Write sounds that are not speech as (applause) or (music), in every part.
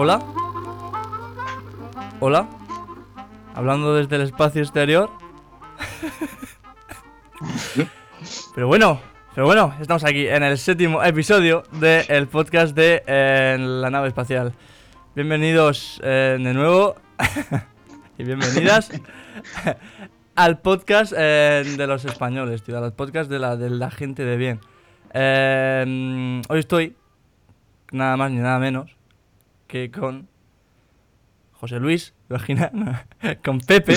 Hola. Hola. Hablando desde el espacio exterior. (laughs) pero bueno, pero bueno, estamos aquí en el séptimo episodio del podcast de eh, la nave espacial. Bienvenidos eh, de nuevo (laughs) y bienvenidas (laughs) al podcast eh, de los españoles, tío, al podcast de la, de la gente de bien. Eh, hoy estoy, nada más ni nada menos, que con José Luis, imagina, (laughs) con Pepe.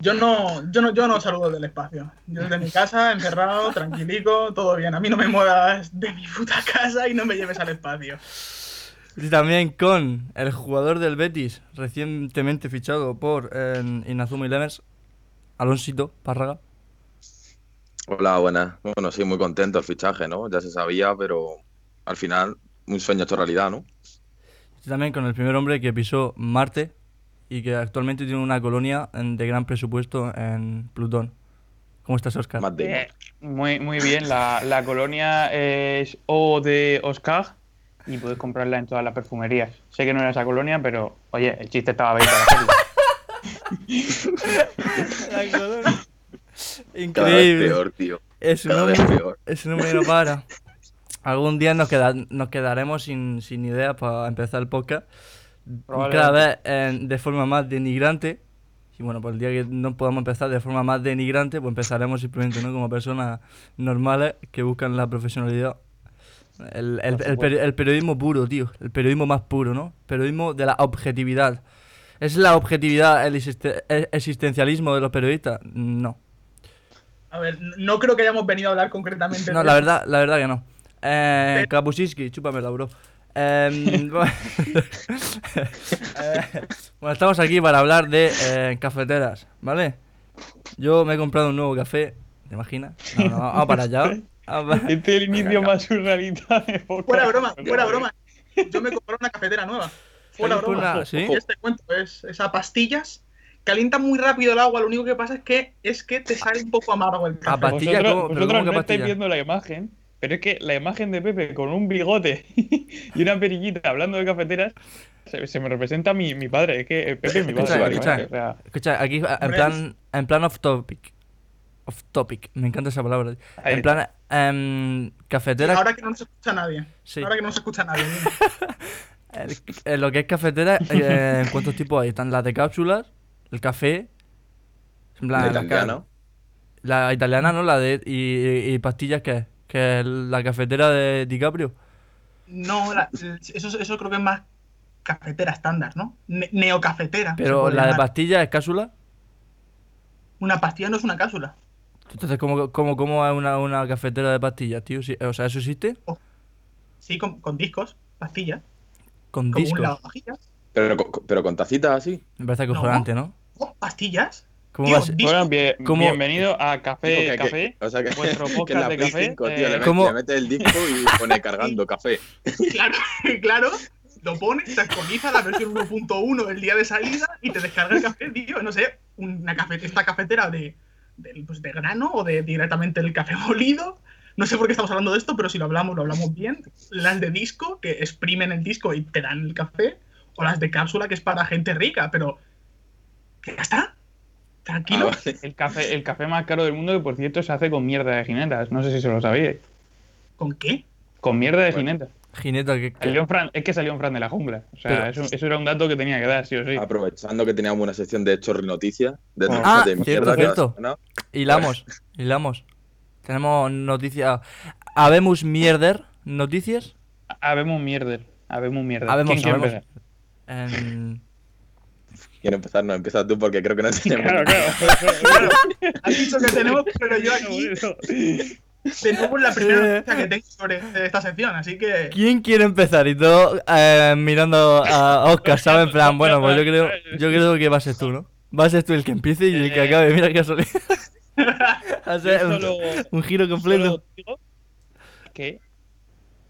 Yo no, yo no, yo no saludo del espacio. Yo desde mi casa, encerrado, tranquilico, todo bien. A mí no me muevas de mi puta casa y no me lleves al espacio. Y también con el jugador del Betis, recientemente fichado por eh, Inazuma Lemers, Alonsito Párraga. Hola, buenas. Bueno, sí, muy contento el fichaje, ¿no? Ya se sabía, pero al final un sueño hecho realidad, ¿no? Y también con el primer hombre que pisó Marte y que actualmente tiene una colonia en- de gran presupuesto en Plutón. ¿Cómo estás, Oscar? Matt Damon. Eh, muy, muy bien, la, la colonia es O de Oscar y puedes comprarla en todas las perfumerías. Sé que no era esa colonia, pero oye, el chiste estaba bien para hacerlo. (laughs) La colonia. Cada vez Increíble. peor, tío. Es un hombre, peor. es un hombre que no para. Algún día nos, queda- nos quedaremos sin, sin idea para empezar el podcast. Cada vez eh, de forma más denigrante. Y bueno, pues el día que no podamos empezar de forma más denigrante, pues empezaremos simplemente ¿no? como personas normales que buscan la profesionalidad. El, el- el peri- el periodismo puro, tío. El periodismo más puro, ¿no? Periodismo de la objetividad. ¿Es la objetividad el existe- el existencialismo de los periodistas? No. A ver, no creo que hayamos venido a hablar concretamente No, de la verdad, la verdad que no. Eh, Kapuscinski, chúpamela, bro. Bueno, (laughs) Eh, (laughs) bueno, estamos aquí para hablar de eh, cafeteras, ¿vale? Yo me he comprado un nuevo café, ¿te imaginas? No, no, vamos para allá. Vamos para- (laughs) Este es el inicio más surrealista de. Fuera broma, fuera broma. Yo me compré una cafetera nueva. Fuera Fue broma. una- ¿sí? Este cuento es, es a pastillas. Calienta muy rápido el agua, lo único que pasa es que es que te sale un poco amargo el A café. pastilla, Vosotros, ¿cómo? ¿Pero vosotros cómo que no estáis viendo la imagen, pero es que la imagen de Pepe con un bigote (laughs) y una perillita hablando de cafeteras se, se me representa a mi, mi padre. Es que Pepe es mi Escucha, padre. escucha. ¿vale? O sea, Escucha, aquí en Hombre, plan, en plan off topic. Off topic, me encanta esa palabra. Ahí En plan, em, cafetera. Ahora que no nos escucha nadie. Sí. Ahora que no nos escucha nadie. (laughs) El- eh, lo que es cafetera, eh, ¿cuántos tipos hay? Están las de cápsulas, el café, en plan, De italiano. la italiana, ¿no? La de y, y pastillas qué es? Que es la cafetera de DiCaprio. No, la- eso, eso creo que es más cafetera estándar, ¿no? Ne- neocafetera. Pero la de llamar. pastillas es cápsula. Una pastilla no es una cápsula. Entonces, ¿cómo, cómo, cómo es una, una cafetera de pastillas, tío? O sea, ¿eso existe? Sí, con, con discos, pastillas. Con Como discos. Pero, pero con tacitas así. Me parece acojonante, ¿no? Oh, pastillas. ¿Cómo bueno, bien- ¿Cómo- bienvenido a Café que- Café. que- o sea que, vuestro que en podcast la de Play café, 5, tío, eh, le, met- ¿Cómo? le mete el disco y pone cargando café. (laughs) Claro, claro. Lo pones, te actualiza la versión 1.1 el día de salida y te descarga el café, tío. No sé, una cafe, esta cafetera de, de, pues, de grano o de directamente el café (laughs) molido. No sé por qué estamos hablando de esto, pero si lo hablamos, lo hablamos bien. Las de disco, que exprimen el disco y te dan el café. O las de cápsula, que es para gente rica, pero. ya está. Tranquilo. Ah, vale. El café, el café más caro del mundo, que por cierto se hace con mierda de jinetas. No sé si se lo sabíais. ¿Con qué? Con mierda de Bueno. jinetas. Jineta, que, que- Salió en Fran- es que salió en Fran de la jungla. O sea, Pero- eso, eso era un dato que tenía que dar, sí o sí. Aprovechando que teníamos una sección de Chorri Noticias. De, Ah, de cierto, cierto. semana. hilamos, hilamos. Tenemos noticias. Habemos mierder, noticias. Habemos mierder. Habemos mierder. Habemos, ¿Quién quiere habemos. empezar? En- Quiero empezar, no, empieza tú porque creo que no (laughs) tenemos. Claro, claro. Has dicho que tenemos, pero yo aquí tenemos la primera noticia que tengo sobre esta sección, así que. ¿Quién quiere empezar? Y todo eh, mirando a Oscar, ¿sabes? En plan, bueno, pues yo creo, yo creo que va a ser tú, ¿no? Va a ser tú el que empiece y el que Eh. acabe. Mira qué casualidad. (laughs) Va a Yo ser un, un giro completo. que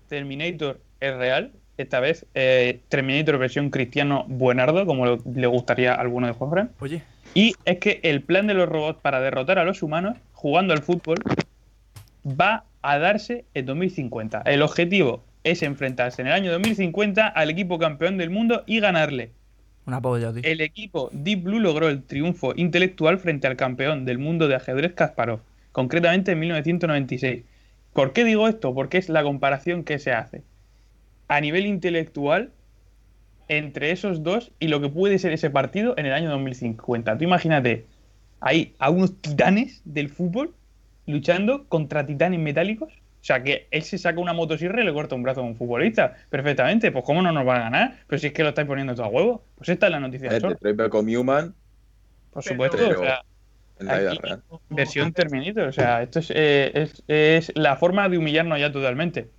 Terminator es real. Esta vez eh, Terminator versión cristiano buenardo, como lo- le gustaría a alguno de Juanfran. Oye, Y es que el plan de los robots para derrotar a los humanos jugando al fútbol va a darse en 2050. El objetivo es enfrentarse en el año 2050 al equipo campeón del mundo y ganarle. Una polla, tío. El equipo Deep Blue logró el triunfo intelectual frente al campeón del mundo de ajedrez Kasparov, concretamente en 1996. ¿Por qué digo esto? Porque es la comparación que se hace a nivel intelectual entre esos dos y lo que puede ser ese partido en el año 2050. Tú imagínate ahí a unos titanes del fútbol luchando contra titanes metálicos. O sea, que él se saca una motosierra y le corta un brazo a un futbolista. Perfectamente. Pues, ¿cómo no nos va a ganar? Pero si es que lo estáis poniendo todo a huevo. Pues esta es la noticia de Detroit Human Por supuesto. pero- o sea, en la vida real. versión Terminator. O sea, esto es, eh, es, es la forma de humillarnos ya totalmente.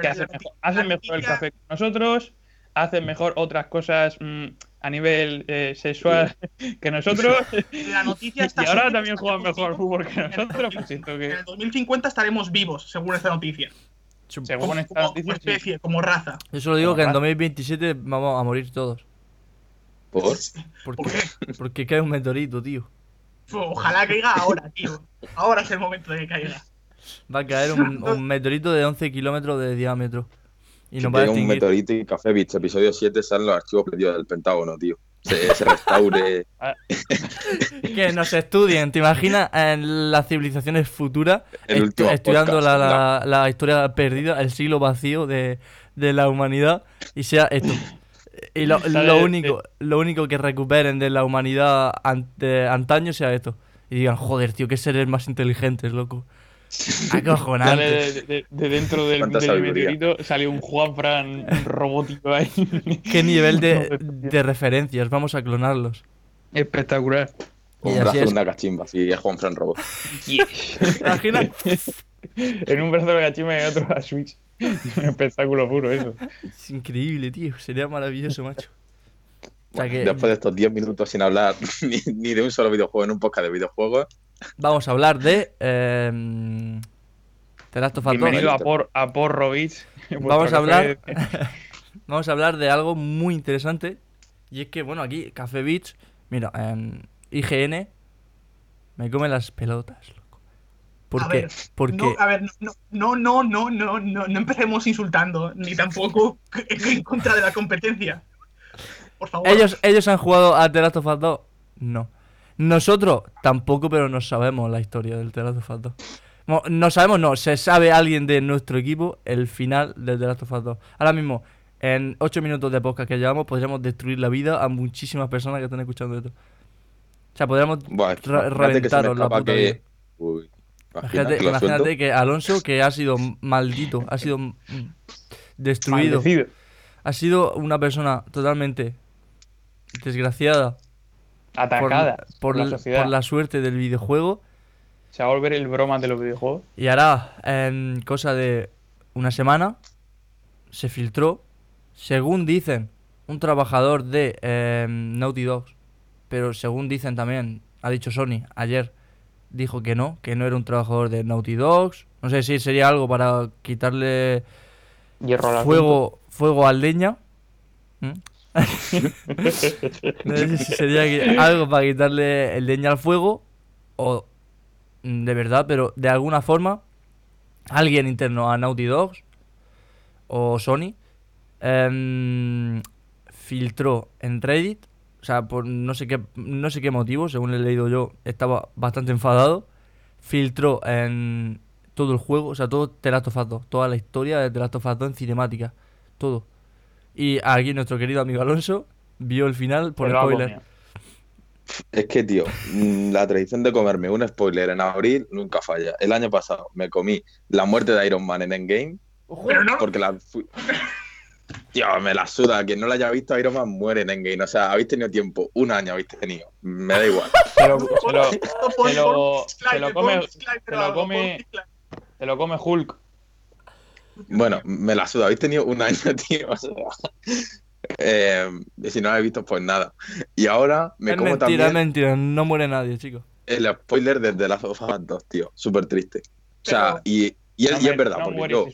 Que hacen mejor, hacen el café que nosotros, hacen mejor otras cosas mm, a nivel eh, sexual (laughs) que nosotros, La noticia y ahora también juegan mejor fútbol que En nosotros. 2000 Pues siento En el 2050 estaremos vivos, según esta noticia. según Como, esta como- noticia, como sí. especie, como raza. Yo solo digo Como que en raza. 2027 vamos a morir todos. ¿Por? Porque, ¿Por qué? porque cae un meteorito, tío. Ojalá caiga ahora, tío. Ahora es el momento de que caiga. Va a caer un, (laughs) un meteorito de 11 kilómetros de diámetro. Y nos va a un meteorito y Café Beats, episodio 7, salen los archivos perdidos del Pentágono, tío. Se, se restaure. (laughs) Que nos estudien, ¿te imaginas en las civilizaciones futuras último estudiando podcast, la, la- la historia perdida, el siglo vacío de, de la humanidad y sea esto? Y lo, lo único, lo único que recuperen de la humanidad an- de antaño sea esto. Y digan, joder, tío, qué seres más inteligentes, loco. Acojonante. de, de- de dentro del, del meteorito sale un Juanfran robótico ahí. (laughs) Qué nivel de, (laughs) de referencias, vamos a clonarlos. Espectacular. Un brazo es. de una cachimba, así es Juan Fran Robot. (laughs) ¿Te imaginas? en un brazo de gachima y en otro a Switch. Un espectáculo puro eso. Es increíble, tío. Sería maravilloso, macho. O sea Bueno, que Después de estos 10 minutos sin hablar ni, ni de un solo videojuego en un podcast de videojuegos, vamos a hablar de. Eh, The Last of Us 2. Bienvenido a listo. por, a Porrovich. (laughs) Vamos a hablar. (laughs) (laughs) Vamos a hablar de algo muy interesante. Y es que, bueno, aquí, Café Beach, mira, en IGN me come las pelotas, loco. ¿Por A qué? ver, Porque No, a ver, no, no, no, no, no, no, no empecemos insultando, ni tampoco en contra de la competencia. Por favor. ellos, ellos han jugado a The Last of Us 2. No. Nosotros tampoco, pero no sabemos la historia del The Last of Us 2. No, no sabemos, no. Se sabe alguien de nuestro equipo el final del The Last of Us 2. Ahora mismo, en 8 minutos de podcast que llevamos, podríamos destruir la vida a muchísimas personas que están escuchando esto. O sea, podríamos reventaros la puta que. vida. Uy, Imagínate, que imagínate Alonso, que ha sido maldito, ha sido mm, destruido, Maldecido. ha sido una persona totalmente desgraciada Atacada por, por, la l- sociedad. por la suerte del videojuego Se va a volver el broma de los videojuegos. y ahora, en cosa de una semana, se filtró, según dicen, un trabajador de eh, Naughty Dogs, pero según dicen también, ha dicho Sony ayer, dijo que no, que no era un trabajador de Naughty Dogs. No sé si sería algo para quitarle Hierro al fuego, fuego al leña. ¿Mm? No sé si sería algo para quitarle el leña al fuego o mm, de verdad, pero de alguna forma alguien interno a Naughty Dogs o Sony em, filtró en Reddit, o sea, por no sé qué no sé qué motivo, según he leído yo, estaba bastante enfadado, filtró en todo el juego, o sea, todo The Last of Us 2, toda la historia de The Last of Us 2 en cinemática, todo. Y aquí nuestro querido amigo Alonso vio el final por ha spoiler. Es que, tío, mm, la tradición de comerme un spoiler en abril nunca falla. El año pasado me comí la muerte de Iron Man en Endgame Pero no, porque la fui... Tío, me la suda. Quien no la haya visto, Iron Man muere en Endgame. O sea, habéis tenido tiempo. Un año habéis tenido. Me da igual. (laughs) Se lo, se lo- lo- lo come- lo come- se lo come Hulk. Bueno, me la suda. Habéis tenido un año, (laughs) tío. O sea, eh, si no lo habéis visto, pues nada. Y ahora me es como mentira, es también mentira, no muere nadie, chicos. el spoiler de The Last of Us 2, tío. Súper triste. O sea, Pero- y, y, es, No y es verdad, no porque muere, yo,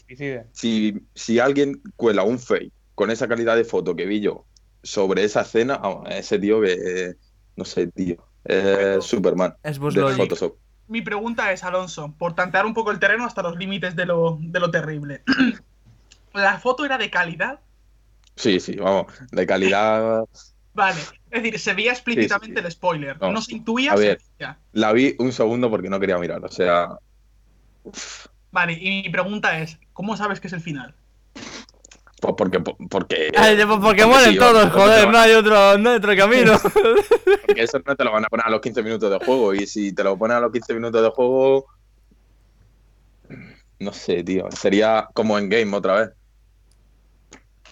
si, si alguien cuela un fake con esa calidad de foto que vi yo sobre esa escena, ese tío que, eh, no sé, tío, es Superman Es Boss de Logic. Photoshop. Mi pregunta es, Alonso, por tantear un poco el terreno hasta los límites de lo, de lo terrible. (clears throat) la foto era de calidad. Sí, sí, vamos, de calidad. Vale, es decir, se veía explícitamente sí. el spoiler. No, No. se intuía, A ver. La vi un segundo porque no quería mirar, o sea, uf, Vale, y mi pregunta es, ¿cómo sabes que es el final? Pues porque, porque, Ay, de- porque mueren sí, todos, porque joder, no hay otro, no hay otro camino. (laughs) porque eso no te lo van a poner a los 15 minutos de juego. Y si te lo ponen a los 15 minutos de juego, no sé, tío, sería como en game otra vez.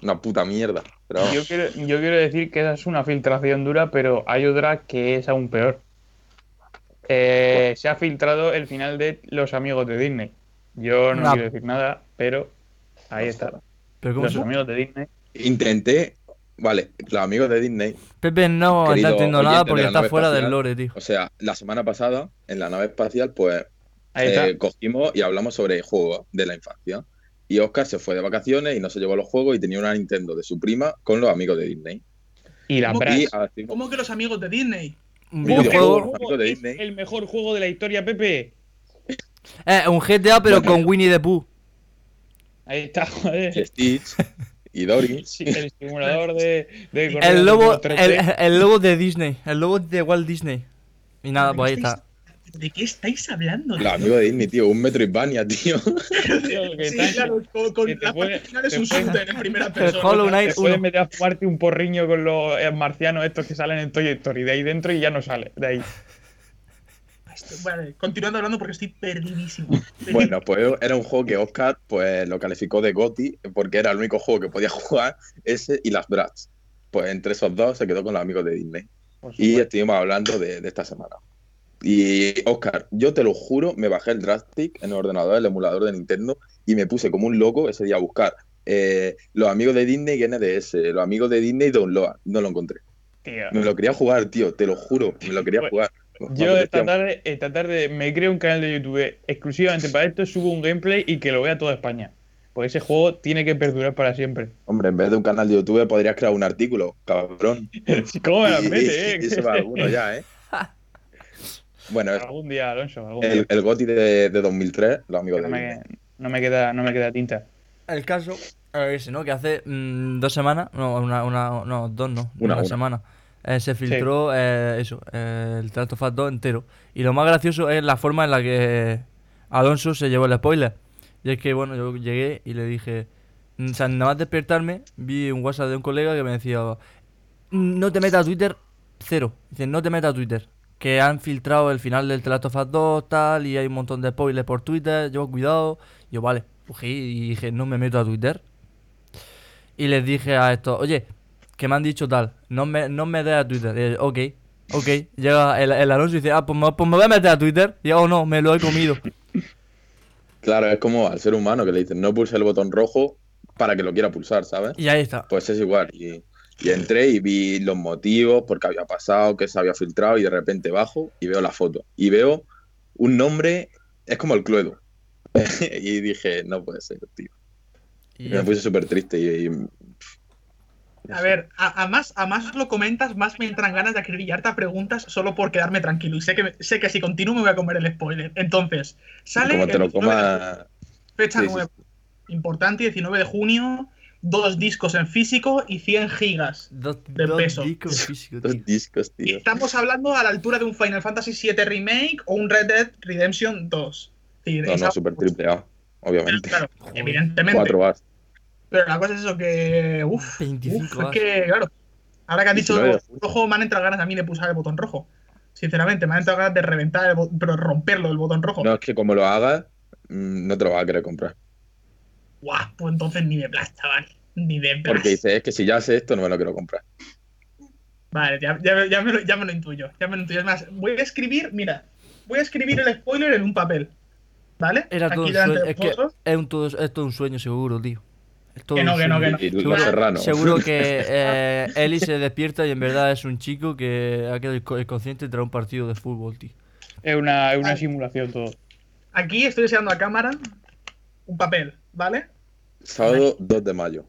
Una puta mierda. Pero. Yo quiero, yo quiero decir que esa es una filtración dura, pero hay otra que es aún peor. Eh, se ha filtrado el final de Los Amigos de Disney. Yo no No. quiero decir nada, pero ahí está. Pero ¿cómo Los Amigos de Disney. intenté, vale, los amigos de Disney, Pepe no está oyente nada porque está fuera del lore, tío. o sea, la semana pasada en la nave espacial, pues Ahí está. eh, cogimos y hablamos sobre juegos de la infancia. Y Oscar se fue de vacaciones y no se llevó los juegos y tenía una Nintendo de su prima con los amigos de Disney. y la ¿cómo hacimos- ¿Cómo que los amigos de Disney? Un videojuego. Amigo de es Disney. el mejor juego de la historia, Pepe. Eh, un GTA, pero Bueno. con Winnie the Pooh. Ahí está, joder. y Stitch y Dory. (laughs) Sí, el simulador de, de El lobo, 3D. el, el logo de Disney. El logo de Walt Disney. Y nada, pues ahí está. ¿De qué estáis hablando? Los amigos de Disney, tío, un Metroidvania, tío. (laughs) Tío, que Sí, está- claro, con, con que te la puede- parte final es te un puede- shooter en primera (laughs) El persona. Hollow Knight Te puedes meter a fumarte un porriño con los marcianos estos que salen en Toy Story de ahí dentro y ya no sale de ahí. Vale, continuando hablando porque estoy perdidísimo. (laughs) Bueno, pues era un juego que Oscar pues lo calificó de GOTY porque era el único juego que podía (laughs) jugar, ese y las Bratz. Pues entre esos dos se quedó con los amigos de Disney. Y estuvimos hablando de, de esta semana. Y Oscar, yo te lo juro, me bajé el Drastic en el ordenador, el emulador de Nintendo, y me puse como un loco ese día a buscar eh, los amigos de Disney y NDS, los amigos de Disney y Download. No lo encontré. Tío. Me lo quería jugar, tío, te lo juro, me lo quería Pues, jugar. Yo esta tarde, esta tarde me creo un canal de YouTube exclusivamente para esto, subo un gameplay y que lo vea toda España. Porque ese juego tiene que perdurar para siempre. Hombre, en vez de un canal de YouTube podrías crear un artículo, cabrón. (laughs) ¿Cómo me las Y- mete, eh? y eso va alguno ya, ¿eh? (laughs) Bueno, algún día, Alonso, algún el, día. el GOTY de, de 2003, los amigos no, de me, no, me queda, no me queda tinta. El caso es ese, ¿no? Que hace mm, dos semanas, no, una, una, no, dos no, Una, una, una. semana. Eh, se filtró eh, eso, eh, el Trato Fast 2 entero. Y lo más gracioso es la forma en la que Alonso se llevó el spoiler. Y es que, bueno, yo llegué y le dije, mm, o sea, nada más despertarme, vi un WhatsApp de un colega que me decía, no te metas a Twitter, cero. Dice, no te metas a Twitter. Que han filtrado el final del The Last of Us 2, tal, y hay un montón de spoilers por Twitter, yo cuidado. Yo, vale, cogí y dije, no me meto a Twitter. Y les dije a esto, oye, que me han dicho tal, no me, no me des a Twitter. Y, ok, ok. Llega el, el Alonso y dice, ah, pues me, pues me voy a meter a Twitter. Y yo, oh no, me lo he comido. Claro, es como al ser humano que le dicen no pulse el botón rojo para que lo quiera pulsar, ¿sabes? Y ahí está. Pues es igual. Y, y entré y vi los motivos, por qué había pasado, qué se había filtrado, y de repente bajo y veo la foto. Y veo un nombre, es como el Cluedo. (laughs) y dije, no puede ser, tío. Y Y me puse súper triste y, y- A ver, a, a más, a más lo comentas, más me entran ganas de acribillarte a preguntas solo por quedarme tranquilo. Y sé que, sé que si continúo me voy a comer el spoiler. Entonces, sale como te lo 19 de coma. fecha sí. Importante, 19 de junio, dos discos en físico y 100 gigas. de dos peso. discos (laughs) físicos, Dos discos, tío. Estamos hablando a la altura de un Final Fantasy VII Remake o un Red Dead Redemption 2. Es decir, No, no, super triple A, obviamente. Claro, evidentemente. 4 bars. Pero la cosa es eso que. Uf, 25 uf, es que, claro. Ahora que han dicho 19 de junio. rojo, me han entrado ganas a mí de pulsar el botón rojo. Sinceramente, me han entrado ganas de reventar, el pero romperlo el botón rojo. No, es que como lo hagas, mm, no te lo vas a querer comprar. Guau, pues entonces ni de plas, chaval. Ni de plas. Porque dices, es que si ya sé esto, no me lo quiero comprar. Vale, ya, ya, ya me lo, ya me lo intuyo. Ya me lo intuyo. Es más, voy a escribir, mira, voy a escribir el spoiler en un papel. ¿Vale? Era todo un sueño. Es que es, un, todo, es todo un sueño seguro, tío. Todo Que no, que no, que Y Seguro- los serranos. Seguro que (laughs) eh, Eli se despierta y en verdad es un chico que ha quedado inco- inconsciente tras un partido de fútbol, tío. Es una, es una simulación todo. Aquí estoy enseñando a cámara un papel, ¿vale? Sábado 2 de mayo.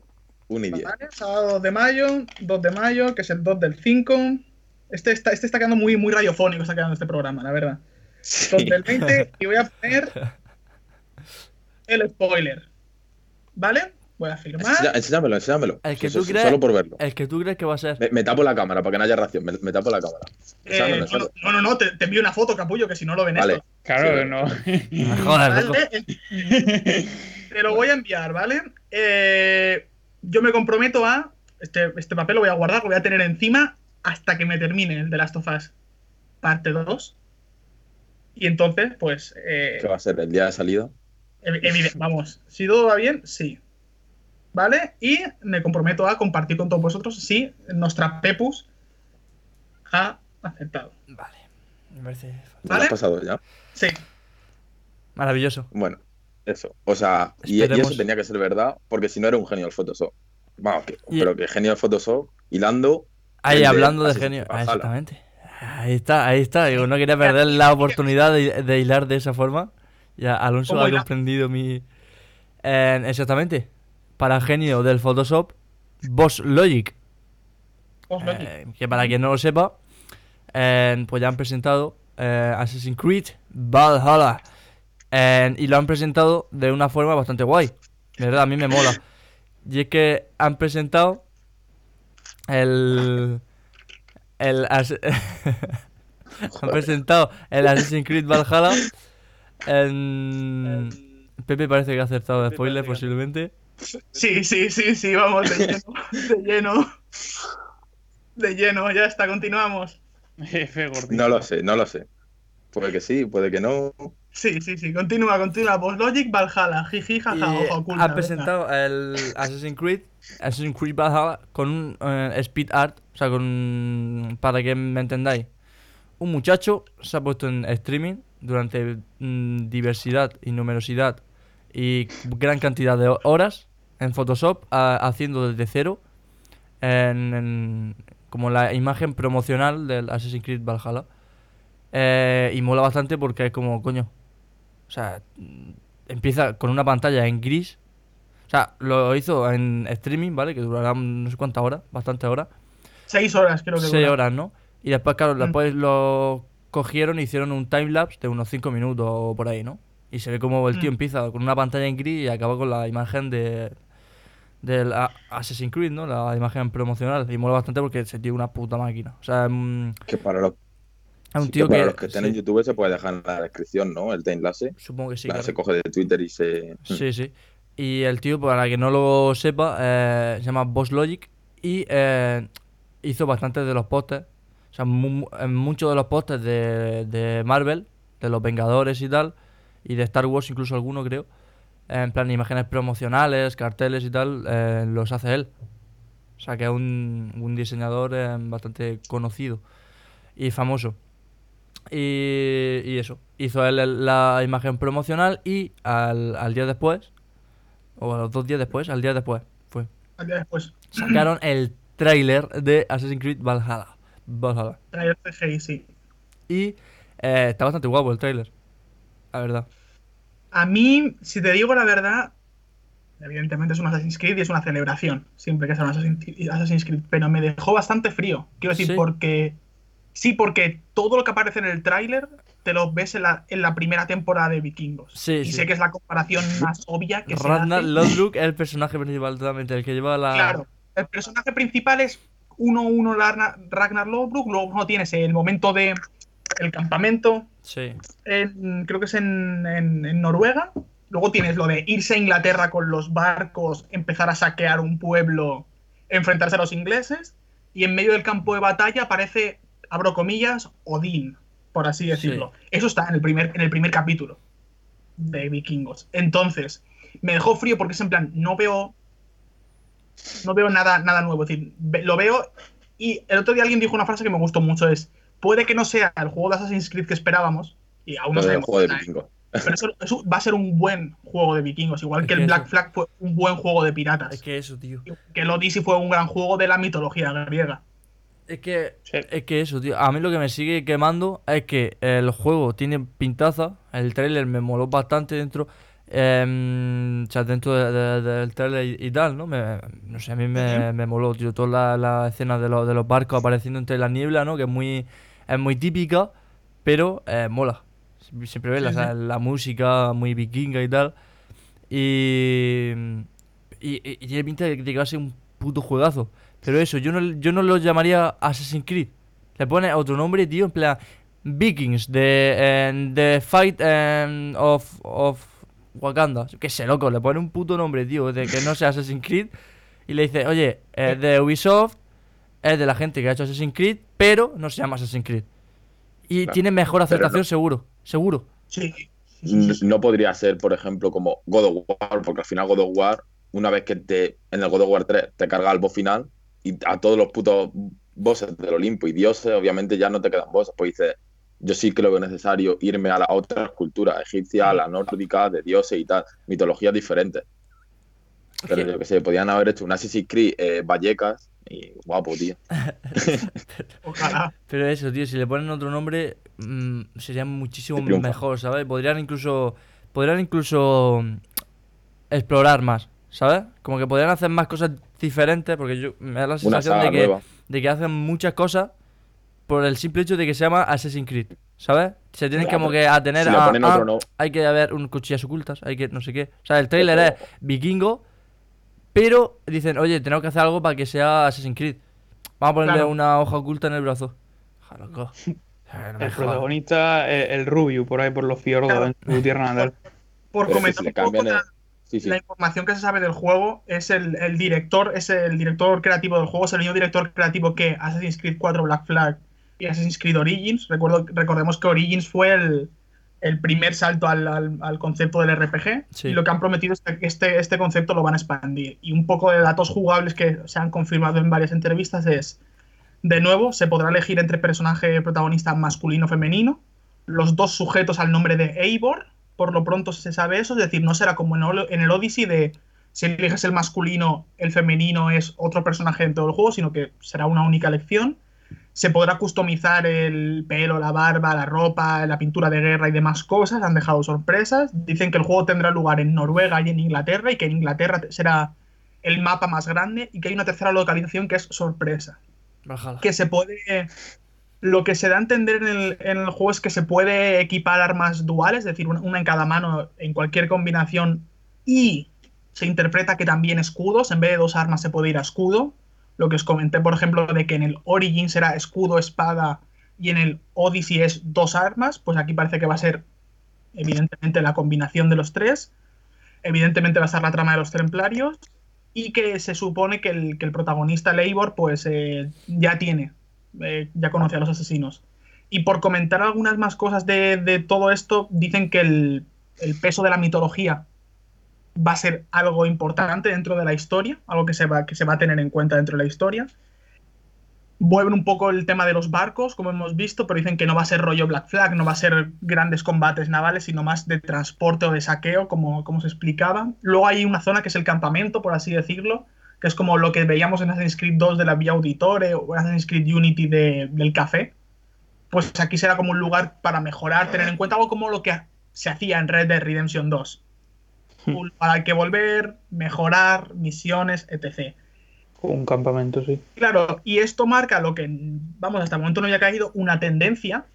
1 y 10. Vale, Sábado 2 de mayo, 2 de mayo, que es el 2 del 5. Este está, este está quedando muy, muy radiofónico, está quedando este programa, la verdad. 2 del 20 y voy a poner (laughs) el spoiler. ¿Vale? Voy a firmar. Enséñamelo, enséñamelo. El que So- tú so- crees- Solo por verlo. El que tú crees que va a ser. Me, me tapo la cámara para que no haya reacción. Me, me tapo la cámara. Eh, no, no, no, no, te, te envío una foto, capullo, que si no lo ven Vale. esto. Claro, Sí, no. (laughs) Me jodas, loco. Vale, Te lo voy a enviar, ¿vale? Eh, yo me comprometo a. Este, este papel lo voy a guardar, lo voy a tener encima hasta que me termine el de Last of Us parte 2. Y entonces, pues. eh, ¿Qué va a ser? ¿El día de salida? vamos, si todo va bien, sí. ¿Vale? Y me comprometo a compartir con todos vosotros si nuestra Pepus ha aceptado. Vale. Me parece ¿Me lo ¿Vale? has pasado ya? Sí. maravilloso. Bueno, eso. O sea, y, y eso tenía que ser verdad, porque si no era un genio el Photoshop. Vamos, que, Y- pero que genio el Photoshop, hilando. Ahí de hablando de genio. Ah, exactamente. Ahí está, ahí está. Digo, no quería perder la oportunidad de, de hilar de esa forma. Ya Alonso ¿Cómo ha comprendido mi. Eh, exactamente. Para genio del Photoshop, Boss Logic. Os lo digo. Eh, que para quien no lo sepa, eh, pues ya han presentado eh, Assassin's Creed Valhalla. Eh, y lo han presentado de una forma bastante guay. De verdad, a mí me mola. Y es que han presentado el. El. (laughs) han presentado el Assassin's Creed Valhalla. En... Pepe parece que ha acertado de spoiler, posiblemente. Sí, sí, sí, sí, vamos, de lleno. De lleno. De lleno, ya está, continuamos. F gordito. No lo sé, no lo sé. Puede que sí, puede que no. Sí, sí, sí, continúa, continúa. Post Logic, Valhalla, jiji, Y jaja, ojo oculta. venga. presentado el Assassin's Creed, Assassin's Creed Valhalla con un eh, speed art, o sea, con para que me entendáis. Un muchacho se ha puesto en streaming durante mm, diversidad y numerosidad y gran cantidad de horas en Photoshop a- haciendo desde cero en, en- como la imagen promocional del Assassin's Creed Valhalla. Eh, y mola bastante porque es como, coño. O sea, empieza con una pantalla en gris. O sea, lo hizo en streaming, ¿vale? Que durará no sé cuántas horas, bastantes horas. Seis horas, creo que Seis dura. horas, ¿no? Y después, claro, Mm. después lo cogieron y hicieron un timelapse de unos 5 minutos o por ahí, ¿no? Y se ve como el tío Mm. empieza con una pantalla en gris y acaba con la imagen de del Assassin's Creed, ¿no? La imagen promocional. Y mola bastante porque ese tío una puta máquina. O sea, es un, Que para los, un que tío para que... los que estén en YouTube se puede dejar en la descripción, ¿no? El timelapse. supongo que sí. Claro. Se coge de Twitter y se. Sí, sí. Y el tío, para que no lo sepa, eh, se llama Boss Logic y eh, hizo bastantes de los pósters. O sea, mu- muchos de los pósters de, de Marvel, de los Vengadores y tal, y de Star Wars incluso algunos creo, en plan imágenes promocionales, carteles y tal, eh, los hace él. O sea, que es un, un diseñador eh, bastante conocido y famoso. Y, y eso, hizo él el- la imagen promocional y al, al día después, o a los dos días después, al día después, fue. Al día después. Sacaron (clears throat) el tráiler de Assassin's Creed Valhalla. Valhalla. Trailer CGI, sí. Y eh, está bastante guapo el tráiler, la verdad. A mí, si te digo la verdad, evidentemente es un Assassin's Creed y es una celebración, siempre que sea un Assassin's Creed, pero me dejó bastante frío. Quiero decir, Sí. porque. Sí, porque todo lo que aparece en el tráiler te lo ves en la, en la primera temporada de Vikingos. Sí, y sí. sé que es la comparación más obvia que Ragnar se hace. Lodbrok es el personaje principal totalmente, el que lleva la... Claro, el personaje principal es 1-1 Ragnar, Ragnar Lodbrok, luego no tienes el momento de el campamento, Sí, en- creo que es en, en- en Noruega. Luego tienes lo de irse a Inglaterra con los barcos, empezar a saquear un pueblo, enfrentarse a los ingleses. Y en medio del campo de batalla aparece, abro comillas, Odín, por así decirlo. Eso está en el, primer, en el primer capítulo de Vikingos. Entonces, me dejó frío porque es en plan, no veo. No veo nada, nada nuevo. Es decir, lo veo. Y el otro día alguien dijo una frase que me gustó mucho: es. Puede que no sea el juego de Assassin's Creed que esperábamos, y aún no Lo del sabemos juego de ¿eh? vikingo. pero eso, eso va a ser un buen juego de vikingos, igual Es que que el Black eso- Flag fue un buen juego de piratas. es que eso, tío. Que el Odyssey fue un gran juego de la mitología griega. Es que Sí. Es que eso, tío. A mí lo que me sigue quemando es que el juego tiene pintaza. El trailer me moló bastante dentro. em, o sea, dentro de- de- del trailer y, y tal, ¿no? Me, no sé, a mí me, me moló, tío. Toda la, la escena de, los de los barcos apareciendo entre la niebla, ¿no? Que es muy, es muy típica, pero eh, mola. Siempre ves Sí, la, sí. la música muy vikinga y tal. Y, Y, y- tiene pinta de que va a ser un puto juegazo. Pero eso, yo no, yo no lo llamaría Assassin's Creed. Le pone otro nombre, tío, en plan Vikings, de The Fight em, of, of Wakanda. Qué sé, loco, le pone un puto nombre, tío, de que no sea Assassin's Creed. Y le dice, oye, es de Ubisoft, es de la gente que ha hecho Assassin's Creed, pero no se llama Assassin's Creed. Y Claro, tiene mejor aceptación, no- seguro, seguro. Sí. No podría ser, por ejemplo, como God of War, porque al final God of War, una vez que te en el God of War 3 te carga el boss final y a todos los putos bosses del Olimpo y dioses, obviamente ya no te quedan bosses. Pues dices, yo sí creo que es necesario irme a las otras culturas, egipcia, a la nórdica, de dioses y tal, mitologías diferentes. Pero yo que sé, podían haber hecho un Assassin's Creed eh, Vallecas y guapo, tío. (laughs) Ojalá. Pero eso, tío, si le ponen otro nombre, mm, sería muchísimo mejor, ¿sabes? Podrían incluso. Podrían incluso. mm, explorar más, ¿sabes? Como que podrían hacer más cosas diferentes, porque yo me da la sensación de que, de que hacen muchas cosas por el simple hecho de que se llama Assassin's Creed, ¿sabes? Se tienen Ya, como que atener si a. ah, no- Hay que haber un cuchillas ocultas, hay que no sé qué. O sea, el trailer es Pero- vikingo, pero dicen, oye, tenemos que hacer algo para que sea Assassin's Creed. Vamos a ponerle Claro. una hoja oculta en el brazo. Ja, loco. (laughs) No me El protagonista, eh, el Rubio, por ahí por los fiordos Claro. en su tierra natal. Por comentar si un poco el- la, Sí, sí. la información que se sabe del juego, es el, el director, es el director creativo del juego, es el mismo director creativo que Assassin's Creed 4 Black Flag y Assassin's Creed Origins. Recuerdo, recordemos que Origins fue el, el primer salto al, al- al concepto del RPG Sí. y lo que han prometido es que este, este concepto lo van a expandir. Y un poco de datos jugables que se han confirmado en varias entrevistas es, de nuevo, se podrá elegir entre personaje protagonista masculino o femenino, los dos sujetos al nombre de Eivor, por lo pronto se sabe eso, es decir, no será como en el, en el Odyssey de si eliges el masculino, el femenino es otro personaje dentro del juego, sino que será una única elección. Se podrá customizar el pelo, la barba, la ropa, la pintura de guerra y demás cosas. Han dejado sorpresas. Dicen que el juego tendrá lugar en Noruega y en Inglaterra y que en Inglaterra será el mapa más grande y que hay una tercera localización que es sorpresa que se puede. Lo que se da a entender en el, en el juego es que se puede equipar armas duales, es decir, una, una en cada mano en cualquier combinación. Y se interpreta que también escudos. En vez de dos armas se puede ir a escudo. Lo que os comenté, por ejemplo, de que en el Origin será escudo, espada y en el Odyssey es dos armas. Pues aquí parece que va a ser, evidentemente, la combinación de los tres. Evidentemente va a estar la trama de los templarios y que se supone que el, que el protagonista, Leivor, pues eh, ya tiene, eh, ya conoce a los asesinos. Y por comentar algunas más cosas de, de todo esto, dicen que el, el peso de la mitología va a ser algo importante dentro de la historia, algo que se va, que se va a tener en cuenta dentro de la historia. Vuelven un poco el tema de los barcos, como hemos visto, pero dicen que no va a ser rollo Black Flag, no va a ser grandes combates navales, sino más de transporte o de saqueo, como, como se explicaba. Luego hay una zona que es el campamento, por así decirlo, que es como lo que veíamos en Assassin's Creed 2 de la Vía Auditore o en Assassin's Creed Unity de- del café. Pues aquí será como un lugar para mejorar, tener en cuenta algo como lo que se hacía en Red Dead Redemption 2. Al que volver, mejorar, misiones, etc. Un campamento, sí. Claro, y esto marca lo que, vamos, hasta el momento no había caído, una tendencia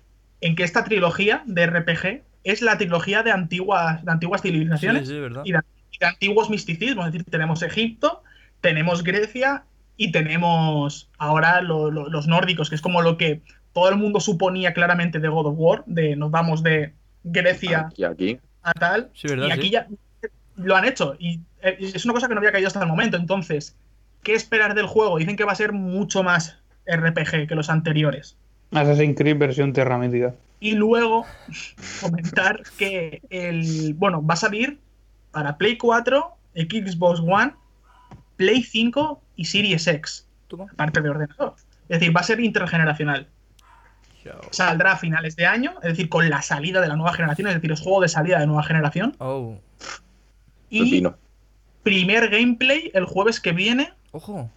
en que esta trilogía de RPG es la trilogía de antiguas, de antiguas civilizaciones y, de, y de antiguos misticismos. Es decir, tenemos Egipto, tenemos Grecia y tenemos ahora lo- lo- los nórdicos, que es como lo que todo el mundo suponía claramente de God of War, de nos vamos de Grecia Aquí, aquí. a tal. Sí, ¿verdad? Y aquí Sí. ya lo han hecho. Y eh, es una cosa que no había caído hasta el momento. Entonces, ¿qué esperar del juego? Dicen que va a ser mucho más RPG que los anteriores. Assassin's Creed versión Terra Metida. Y luego (laughs) comentar que el. Bueno, va a salir para Play 4, Xbox One, Play 5 y Series X, aparte de ordenador. Es decir, va a ser intergeneracional. Saldrá a finales de año, es decir, con la salida de la nueva generación, es decir, es juego de salida de nueva generación. Oh, Y Pepino. primer gameplay el jueves que viene ojo,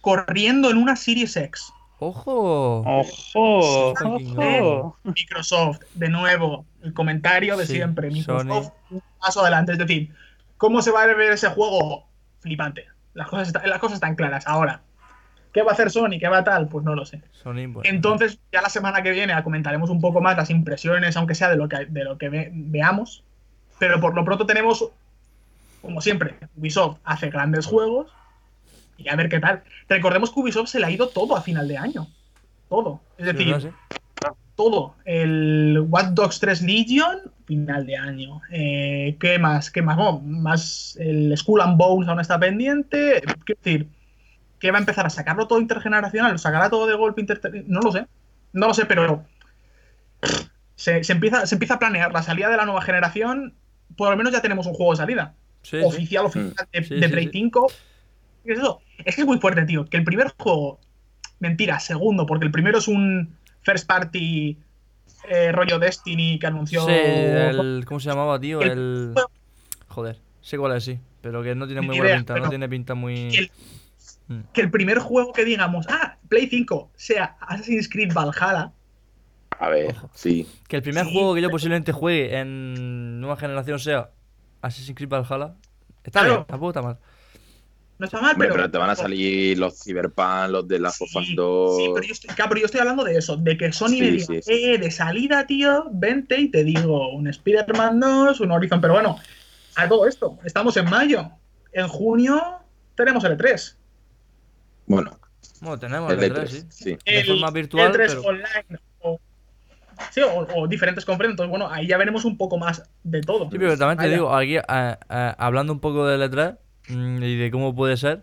corriendo en una Series X. ojo. ¡Ojo! ¡Ojo! Microsoft, de nuevo, el comentario de Sí, siempre. Microsoft, Sony. un paso adelante. Es decir, ¿cómo se va a ver ese juego? Flipante. Las cosas, está- las cosas están claras. Ahora, ¿qué va a hacer Sony? ¿Qué va tal? Pues no lo sé. Sony, bueno. Entonces, ya la semana que viene comentaremos un poco más las impresiones, aunque sea de lo que, de lo que ve- veamos. Pero por lo pronto tenemos como siempre, Ubisoft hace grandes juegos y a ver qué tal. Recordemos que Ubisoft se le ha ido todo a final de año. Todo. Es decir, todo. El Watch Dogs 3 Legion, final de año. Eh, ¿Qué más? ¿Qué más? Bueno, más el Skull and Bones aún está pendiente. Quiero decir, que va a empezar a sacarlo todo intergeneracional, lo sacará todo de golpe inter... No lo sé. No lo sé, pero se, se empieza, se empieza a planear la salida de la nueva generación. Por lo menos ya tenemos un juego de salida. Sí, sí. oficial, oficial, de, Sí, de Play sí. 5. ¿Qué es eso? Es que es muy fuerte, tío. Que el primer juego. Mentira, segundo, porque el primero es un first party eh, rollo Destiny que anunció. Sí, el, ¿cómo se llamaba, tío? El- El... Joder, sé cuál es, sí. Pero que no tiene muy buena pinta, no tiene pinta muy... el- Mm. Que el primer juego que digamos, ah, Play 5, sea Assassin's Creed Valhalla. A ver, Ojo. sí. Que el primer Sí, juego que yo posiblemente juegue en nueva generación sea Assassin's Creed Valhalla. Está Claro. bien, tampoco está mal. No está mal, Hombre, pero. pero te van a salir los Cyberpunk, los de las Us Sí, 2. sí, pero yo, estoy, claro, pero yo estoy hablando de eso, de que Sony Sí, me diga, sí, sí. eh, de salida, tío, vente y te digo un Spider-Man 2, un Horizon, pero bueno, a todo esto, estamos en mayo, en junio tenemos el E3. Bueno, Bueno, tenemos el el E3, E3, sí. sí. De El forma virtual, E3 pero- online sí, o, o diferentes conferencias, entonces bueno, ahí ya veremos un poco más de todo. Sí, pero también te digo, aquí, eh, eh, hablando un poco del E3 mm, y de cómo puede ser,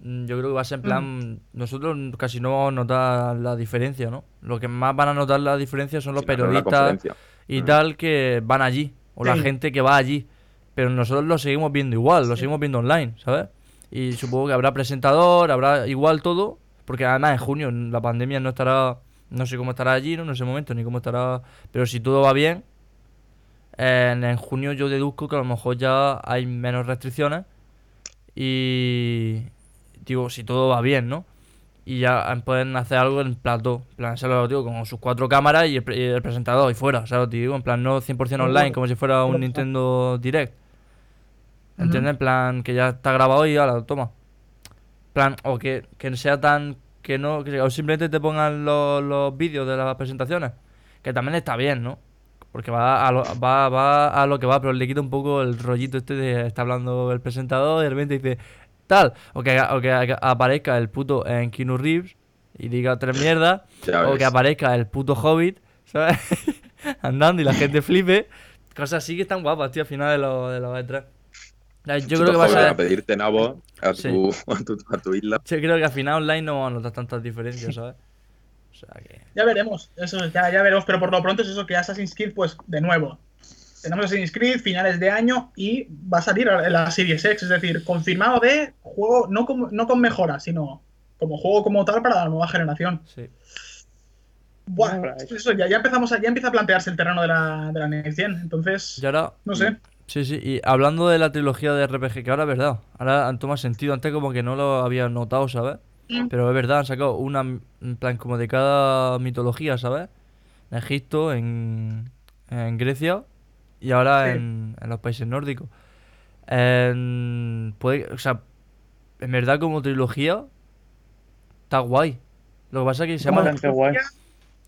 mm, yo creo que va a ser en plan, nosotros casi no vamos a notar la diferencia, ¿no? Lo que más van a notar la diferencia son los Sí, periodistas y Mm. tal que van allí, o la gente que va allí. Pero nosotros lo seguimos viendo igual, lo seguimos viendo online, ¿sabes? Y supongo que habrá presentador, habrá igual todo, porque además en junio la pandemia no estará, no sé cómo estará allí, ¿no? En ese momento, ni cómo estará, pero si todo va bien, en, en junio yo deduzco que a lo mejor ya hay menos restricciones y digo, si todo va bien, ¿no? Y ya pueden hacer algo en plató, en plan, se lo digo, con sus cuatro cámaras y el, pre- y el presentador y fuera, ¿sabes? Digo, en plan, no 100% online, como si fuera un Nintendo Direct. ¿Entiendes? En plan, que ya está grabado y ahora, toma. Plan, o que, que sea tan. Que no. Que, o simplemente te pongan los, los vídeos de las presentaciones. Que también está bien, ¿no? Porque va a, lo, va, va a lo que va, pero le quita un poco el rollito este de está hablando el presentador y de repente dice tal. O que, o que aparezca el puto en Keanu Reeves y diga tres (laughs) mierdas. O que aparezca el puto Hobbit, ¿sabes? (laughs) Andando y la gente flipe. Cosas así que están guapas, tío, al final de los de los E3. Yo creo que va a a pedirte nabo a Sí. tu, (laughs) a tu, a tu isla. Yo creo que al final online no vamos a notar tantas diferencias, ¿sabes? O sea que. Ya veremos, eso ya, ya veremos, pero por lo pronto es eso que Assassin's Creed, pues de nuevo. Tenemos Assassin's Creed, finales de año, y va a salir la Series X, es decir, confirmado de juego, no, como, no con mejoras, sino como juego como tal para la nueva generación. Sí. Buah, eso ya, ya empezamos a, ya empieza a plantearse el terreno de la, de la Next Gen, entonces, Y ahora. no sé. Sí, sí. Y hablando de la trilogía de RPG, que ahora es verdad. Ahora toma sentido. Antes como que no lo había notado, ¿sabes? Mm. Pero es verdad, han sacado una. En plan, como de cada mitología, ¿sabes? En Egipto, en. En Grecia. Y ahora Sí. en, en los países nórdicos. En, puede, o sea, en verdad como trilogía. Está guay. Lo que pasa es que se llama. Guay.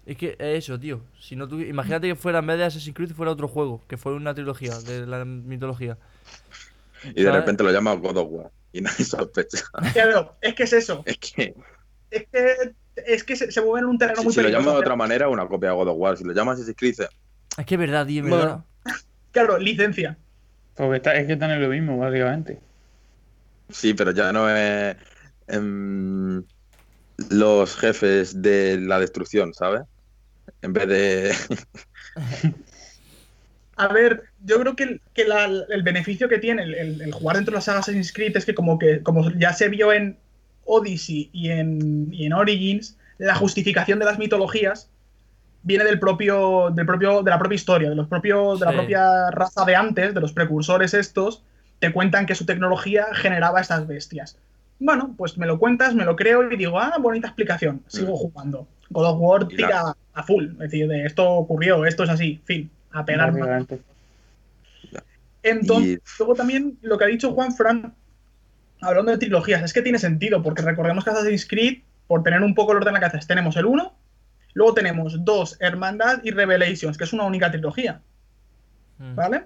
Es que es eso, tío. Si no tuvi- Imagínate que fuera en vez de Assassin's Creed fuera otro juego, que fuera una trilogía de la mitología. Y de ¿sabes? repente lo llamas God of War. Y (laughs) nadie sospecha. Claro, es que es eso, Es que, es que, es que se, se mueve en un terreno si, muy si lo llamas de otra manera, es una copia de God of War. Si lo llamas Assassin's Creed, Es que es verdad, tío, es Bueno. verdad. (laughs) Claro, licencia. Porque está, es que están en lo mismo, básicamente. sí, pero ya no es em, los jefes de la destrucción, ¿sabes? En vez de. (laughs) A ver, yo creo que, el, que la- el beneficio que tiene el, el- el jugar dentro de la saga Assassin's Creed es que como que como ya se vio en Odyssey y en, y en Origins, la justificación de las mitologías viene del propio, del propio, de la propia historia, de los propios, de la propia raza de antes, de los precursores estos, te cuentan que su tecnología generaba estas bestias. Bueno, pues me lo cuentas, me lo creo y digo, ah, bonita explicación, sigo Mm. jugando. God of War la- tira a full, es decir, de esto ocurrió, esto es así, fin, a pegar. Entonces, Y- luego también lo que ha dicho Juan Fran, hablando de trilogías, es que tiene sentido, porque recordemos que Assassin's Creed, por tener un poco el orden en la cabeza, tenemos el 1, luego tenemos 2, Hermandad y Revelations, que es una única trilogía, Mm. ¿vale?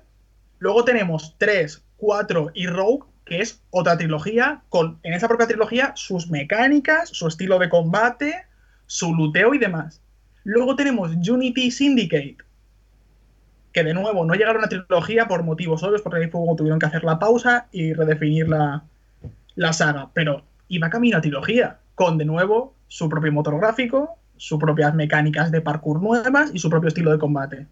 Luego tenemos 3, 4 y Rogue, que es otra trilogía, con en esa propia trilogía sus mecánicas, su estilo de combate, su luteo y demás. Luego tenemos Unity Syndicate, que de nuevo no llegaron a trilogía por motivos obvios, porque ahí fue tuvieron que hacer la pausa y redefinir la, la saga, pero iba camino a trilogía, con de nuevo su propio motor gráfico, sus propias mecánicas de parkour nuevas y su propio estilo de combate.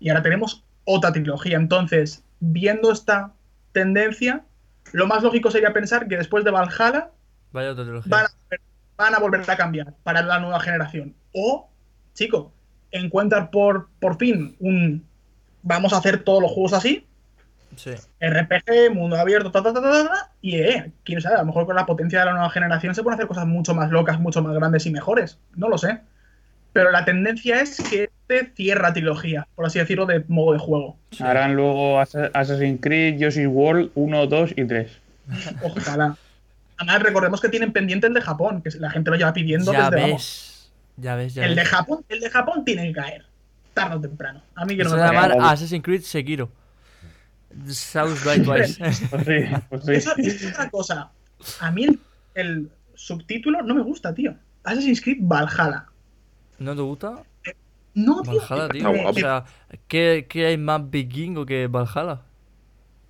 Y ahora tenemos otra trilogía. Entonces, viendo esta tendencia, lo más lógico sería pensar que después de Valhalla Vaya van a, van a volver a cambiar para la nueva generación. O, chico, encuentran por, por fin un... Vamos a hacer todos los juegos así, Sí. RPG, mundo abierto, ta, ta, ta, ta, y eh, quién sabe, a lo mejor con la potencia de la nueva generación se pueden hacer cosas mucho más locas, mucho más grandes y mejores. No lo sé. Pero la tendencia es que este cierra trilogía, por así decirlo, de modo de juego. Sí. Harán luego Assa- Assassin's Creed, Yoshi's World 1, 2 y 3. Ojalá. Además, recordemos que tienen pendiente el de Japón, que la gente lo lleva pidiendo Ya desde vamos. ves. Ya ves, ya El de ves. Japón, el de Japón tiene que caer. Tarde o temprano. A mí que no Se me va a llamar Assassin's Creed Sekiro. South by Twice. (laughs) Pues sí, pues sí. Eso es otra cosa. A mí el, el subtítulo no me gusta, tío. Assassin's Creed Valhalla. ¿No te gusta? No, tío. Valhalla, tío. O sea, ¿qué, qué hay más vikingo que Valhalla?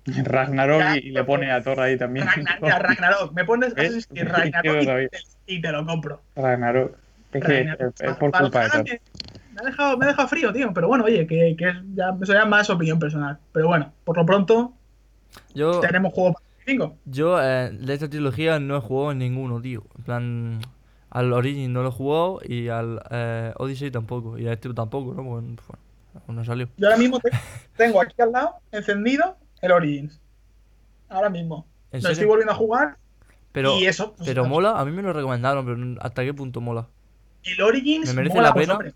(laughs) Ragnarok y, y le pone a Thor ahí también. Ragnar- mira, Ragnarok. Me pones (laughs) Ragnarok y, te- y te lo compro. Ragnarok. Es que es, Ragnarok. es por culpa de Thor. me, ha dejado, me ha dejado frío, tío. Pero bueno, oye, que, que es ya, eso ya es más opinión personal. Pero bueno, por lo pronto Yo, tenemos juego para 5. yo eh, de esta trilogía no he jugado en ninguno, tío. En plan, al Origin no lo he jugado y al eh, Odyssey tampoco. Y a este tampoco, ¿no? Bueno, bueno, aún no salió. Yo ahora mismo te- tengo aquí al lado encendido el Origins. Ahora mismo. ¿En Lo estoy volviendo a jugar Pero, y eso. pues, pero mola, a mí me lo recomendaron, pero ¿hasta qué punto mola? El Origins. ¿Me merece mola, la pues, pena? hombre.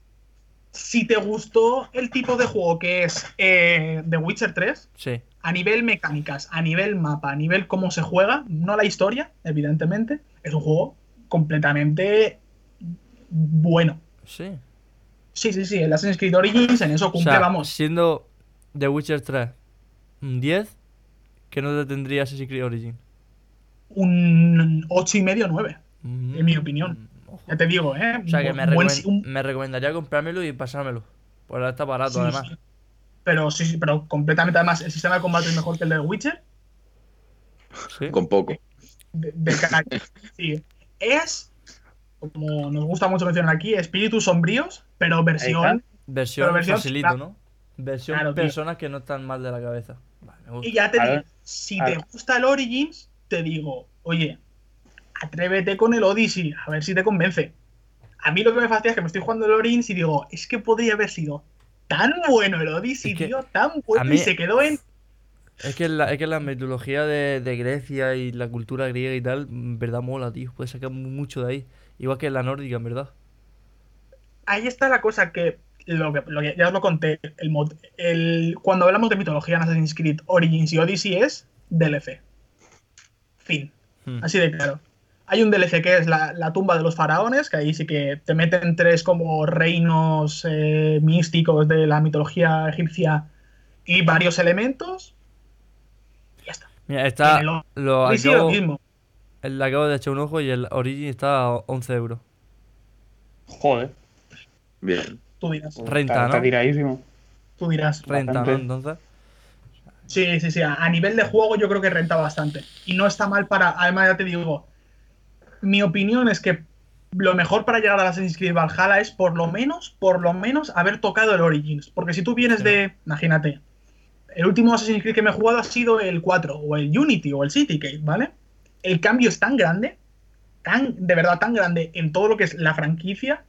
Si te gustó el tipo de juego que es eh, The Witcher 3, Sí. a nivel mecánicas, a nivel mapa, a nivel cómo se juega, no la historia, evidentemente, es un juego completamente bueno. Sí. Sí, sí, sí, el Assassin's Creed Origins en eso O cumple, sea, vamos, siendo The Witcher 3 un 10, ¿qué nota tendría Assassin's Creed Origin? un 8 y medio 9, Mm, en mi opinión. ojo. Ya te digo, ¿eh? O sea, que me, buen- recomen- un- me recomendaría comprármelo y pasármelo. Pues ahora está barato, sí, además. sí. Pero sí, sí, pero completamente además, el sistema de combate es mejor que el de Witcher. Sí. Con poco. de, de cara- (laughs) sí. Es, como nos gusta mucho mencionar aquí, espíritus sombríos, pero versión. Versión, Pero versión facilito. ¿no? Versión Claro, tío. personas que no están mal de la cabeza. Vale, me gusta. Y ya te digo, si te gusta el Origins, te digo, oye, atrévete con el Odyssey, a ver si te convence. A mí lo que me fastidia es que me estoy jugando el Origins y digo, es que podría haber sido tan bueno el Odyssey, Es que tío, tan bueno, mí- y se quedó en. Es que la, es que la mitología de, de Grecia y la cultura griega y tal, en verdad mola, tío. Puedes sacar mu- mucho de ahí. Igual que la nórdica, en verdad. Ahí está la cosa que, lo que, lo que- ya os lo conté, el, el- cuando hablamos de mitología en Assassin's Creed, Origins y Odyssey es DLC. Fin. Hmm. Así de claro. Hay un DLC que es la, la tumba de los faraones, que ahí sí que te meten tres como reinos eh, místicos de la mitología egipcia y varios elementos. Mira, está. El Lo acabo, mismo. le acabo de echar un ojo y el Origin está a 11 euros. Joder. Bien. Tú dirás. Renta, está, está ¿no? tiradísimo. Tú dirás. Renta, ¿no? Entonces. Sí, sí, sí. A, a nivel de juego yo creo que renta bastante. Y no está mal para. Además, ya te digo. Mi opinión es que lo mejor para llegar a Assassin's Creed Valhalla es por lo menos, por lo menos, haber tocado el Origins. Porque si tú vienes Sí. de. Imagínate. El último Assassin's Creed que me he jugado ha sido el 4, o el Unity, o el Citygate, ¿vale? El cambio es tan grande, tan, de verdad tan grande en todo lo que es la franquicia,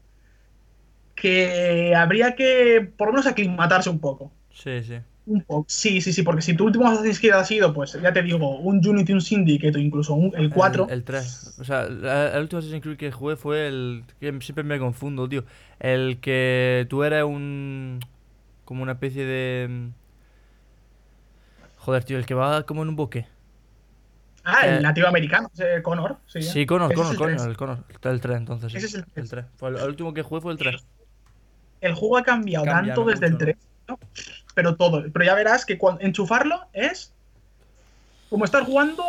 que habría que por lo menos aclimatarse un poco. Sí, sí. Un poco. Sí, sí, sí, porque si tu último Assassin's Creed ha sido, pues ya te digo, un Unity, un Syndicate o incluso un, el 4. El, el 3. O sea, el último Assassin's Creed que jugué fue el. que siempre me confundo, tío. El que tú eres un. como una especie de. Joder, tío, el que va como en un bosque. ah, el eh, nativo americano, Connor. Sí, Sí, Connor, Ese es Connor, el Connor, tres. el Connor. Está el 3 entonces. sí, Ese es el el tres. 3. Fue el, el último que jugué fue el 3. El juego ha cambiado Cambia, tanto desde el Mucho, 3, ¿no? pero todo. Pero ya verás que cuando enchufarlo es. como estar jugando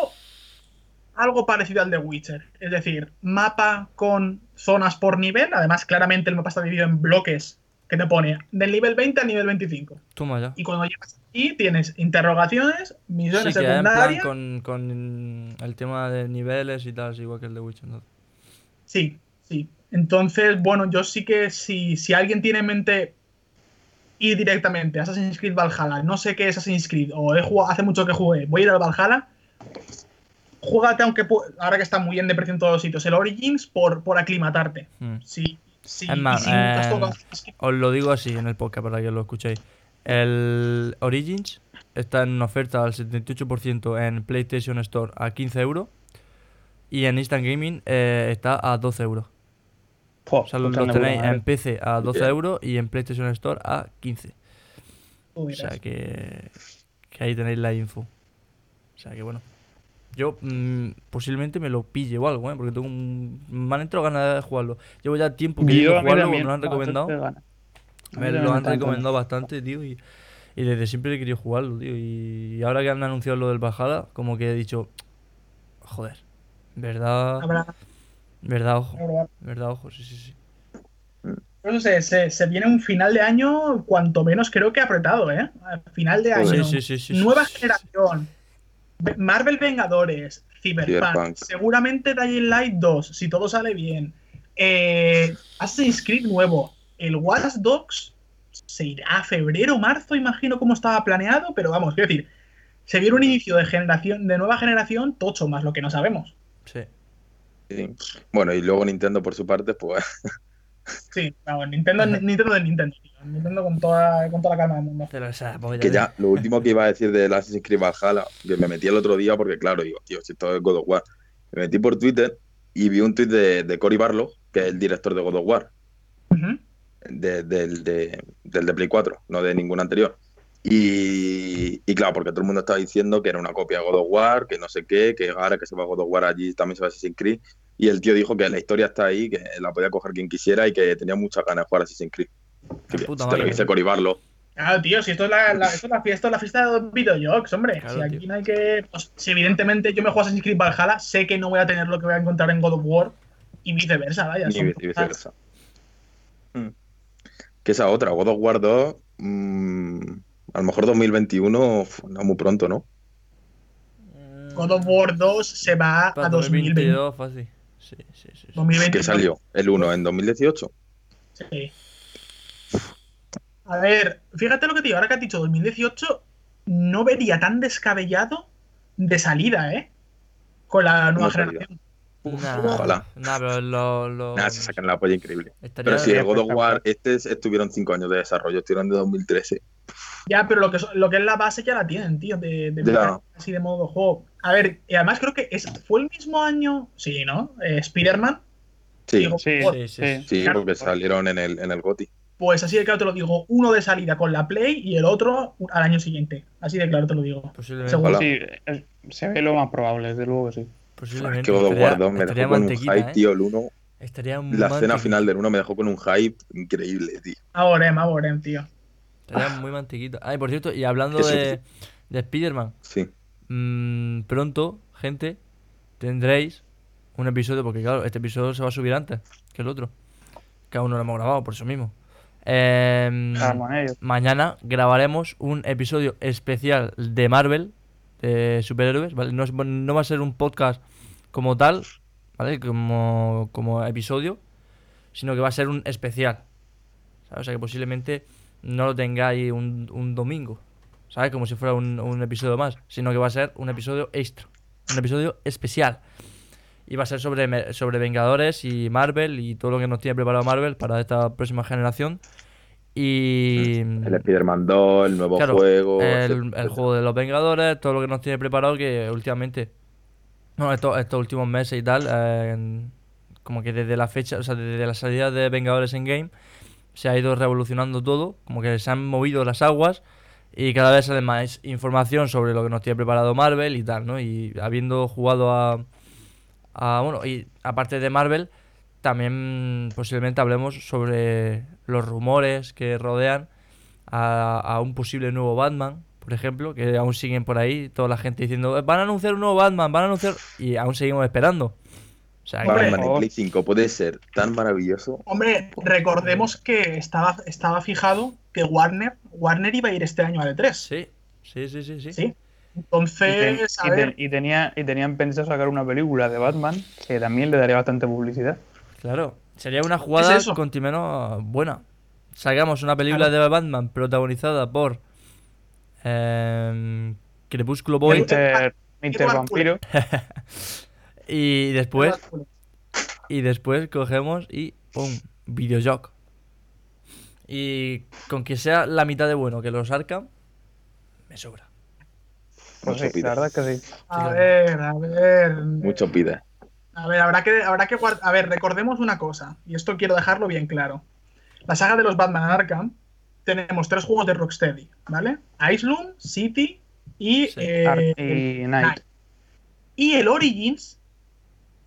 algo parecido al de Witcher. Es decir, mapa con zonas por nivel. Además, claramente el mapa está dividido en bloques que te pone del nivel 20 al nivel 25. Toma ya. Y cuando llegas aquí tienes interrogaciones, Sí, misiones en plan secundarias. con, con el tema de niveles y tal, es igual que el de Witcher. ¿no? Sí, sí. Entonces, bueno, yo sí que si, si alguien tiene en mente ir directamente a Assassin's Creed Valhalla, no sé qué es Assassin's Creed, o he jugado, hace mucho que jugué, voy a ir al Valhalla, juégate, aunque ahora que está muy bien de precio en todos los sitios, el Origins por, por aclimatarte. Hmm. Sí, sí, Es más, y si eh, tocado Os lo digo así en el podcast para que lo escuchéis. El Origins está en oferta al 78% en PlayStation Store a 15 euros. Y en Instant Gaming eh, está a 12 euros. O sea, lo, de tenéis en PC a 12 Bien. euros y en PlayStation Store a 15. tú O sea que, que ahí tenéis la info. O sea que bueno. Yo mm, posiblemente me lo pille o algo, ¿eh? Porque tengo un... me han entrado ganas de jugarlo. Llevo ya tiempo Yo a mí jugarlo, me lo han recomendado. Me lo han recomendado bastante, tío, y, y desde siempre he querido jugarlo, tío. Y ahora que han anunciado lo del Bajada, como que he dicho, joder, verdad, verdad, ojo, verdad, ojo, sí, sí, sí. No sé, se, se viene un final de año cuanto menos creo que apretado, ¿eh? Al final de año. Sí, sí, sí, Nueva sí. generación. Ve- Marvel Vengadores, Cyberpunk, Cyberpunk. seguramente Dying Light 2, si todo sale bien. Eh, Assassin's Creed nuevo. El Watch Dogs se irá a febrero, marzo, imagino cómo estaba planeado, pero vamos, quiero decir, se viene un inicio de generación, de nueva generación, tocho más lo que no sabemos. Sí. Sí. Bueno, y luego Nintendo por su parte, pues (laughs) Sí, vamos, Nintendo, Nintendo de Nintendo, tío. Nintendo con toda, con toda la calma del mundo. Que ya, lo último que iba a decir del Assassin's Creed Valhalla, que me metí el otro día porque claro, digo, tío, si esto es God of War. Me metí por Twitter y vi un tweet de, de Cory Barlow, que es el director de God of War, Ujú. De- del, de, del de Play 4, no de ningún anterior. Y, y claro, porque todo el mundo estaba diciendo que era una copia de God of War, que no sé qué, que ahora que se va God of War allí también se va Assassin's Creed. Y el tío dijo que la historia está ahí, que la podía coger quien quisiera y que tenía muchas ganas de jugar a Assassin's Creed. Que, si te lo dice Cory Barlow, Claro, tío, si esto es la, la- esto es la fiesta, la fiesta de los videojuegos, hombre. Claro, si aquí tío. no hay que. pues, si evidentemente yo me juego Assassin's Creed Valhalla, sé que no voy a tener lo que voy a encontrar en God of War y viceversa, vaya. y son vice- y viceversa. Que esa otra, God of War 2, mm, a lo mejor 2021, uf, no muy pronto, ¿no? God of War 2 se va Para a 2020. 2022, fácil. Sí, sí, sí. sí. 2020. Que salió el 1 en 2018. Sí. A ver, fíjate lo que te digo, ahora que has dicho 2018, no vería tan descabellado de salida, ¿eh? Con la nueva No salida. Nah, Ojalá. Nah, pero lo. lo Nada, se sacan la polla increíble. estaría- Pero sí, el God of. War, este es- estuvieron 5 años de desarrollo, estuvieron de 2013. Ya, pero lo que, es- lo que es la base ya la tienen, tío, de, de Ya. así de modo juego. A ver, y además creo que es, fue el mismo año, sí, ¿no? Eh, Spider-Man, Sí, Sí, Sí, sí, sí. claro. porque salieron en el, en el GOTY. pues así de claro te lo digo, uno de salida con la Play y el otro al año siguiente. Así de claro te lo digo. Posiblemente. Seguro. Sí, es- se ve lo más probable, desde luego que sí. Es posiblemente que God of estaría- War 2 me estaría dejó con un hype, ¿eh? tío, el 1. Estaría muy La escena final del 1 me dejó con un hype increíble, tío. Aborem, aborem, tío. Estaría muy mantequita. Ay, por cierto, y hablando sí, de, de Spider-Man, Sí. mm, pronto, gente, tendréis un episodio, porque claro, este episodio se va a subir antes que el otro. Que aún no lo hemos grabado, por eso mismo. Ello. mañana grabaremos un episodio especial de Marvel, de superhéroes, ¿vale? No, es- no va a ser un podcast como tal, ¿vale? Como, episodio, sino que va a ser un especial. ¿sabes? O sea que posiblemente no lo tengáis un, un domingo, ¿sabes? Como si fuera un, un episodio más, sino que va a ser un episodio extra, un episodio especial. Y va a ser sobre, sobre Vengadores y Marvel y todo lo que nos tiene preparado Marvel para esta próxima generación. Y. El Spider-Man 2, el nuevo Claro, juego. el, juego de los Vengadores, todo lo que nos tiene preparado que últimamente, no, estos, estos últimos meses y tal, eh, como que desde la fecha, o sea, desde la salida de Vengadores en Game, se ha ido revolucionando todo, como que se han movido las aguas y cada vez sale más información sobre lo que nos tiene preparado Marvel y tal, ¿no? Y habiendo jugado a, a bueno, y aparte de Marvel, también posiblemente hablemos sobre los rumores que rodean a, a un posible nuevo Batman, por ejemplo, que aún siguen por ahí, toda la gente diciendo, van a anunciar un nuevo Batman, van a anunciar... Y aún seguimos esperando. O sea, Hombre, Batman en Play 5 puede ser tan maravilloso. Hombre, recordemos que estaba, estaba fijado que Warner, Warner iba a ir este año al E3. sí, sí, sí, sí, sí. Sí. Y, ten- Entonces, a y ten- y tenía, y tenían pensado sacar una película de Batman que también le daría bastante publicidad. Claro, sería una jugada eso? continuamente buena. Sacamos una película de Batman protagonizada por em, Crepúsculo Boy. Edward Vampiro. (laughs) y después y después cogemos y ¡pum! Videojoc. Y con que sea la mitad de bueno que los Arkham, me sobra. Pues Mucho sí, la verdad es que sí. a ver, a ver. Mucho pide. A ver, habrá que, habrá que guard- A ver, recordemos una cosa, y esto quiero dejarlo bien claro. La saga de los Batman Arkham, tenemos tres juegos de Rocksteady, ¿vale? Iceland, City y, Sí. eh, y Night. Y el Origins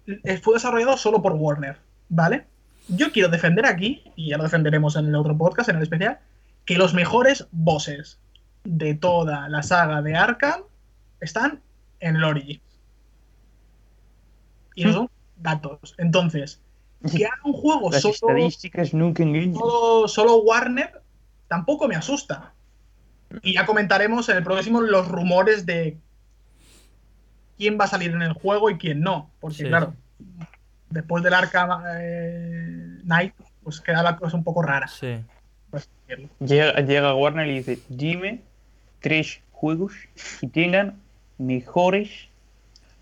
eh, fue desarrollado solo por Warner, ¿vale? Yo quiero defender aquí, y ya lo defenderemos en el otro podcast, en el especial, que los mejores bosses de toda la saga de Arkham están en el Origins. Y no son datos. Entonces, que haga un juego Las solo, estadísticas nunca solo, solo Warner tampoco me asusta. Y ya comentaremos en el próximo los rumores de quién va a salir en el juego y quién no. Porque, Sí. claro, después del Arkham eh, Knight, pues queda la cosa un poco rara. Sí. decirlo. Llega, llega Warner y dice, dime tres juegos que tengan mejores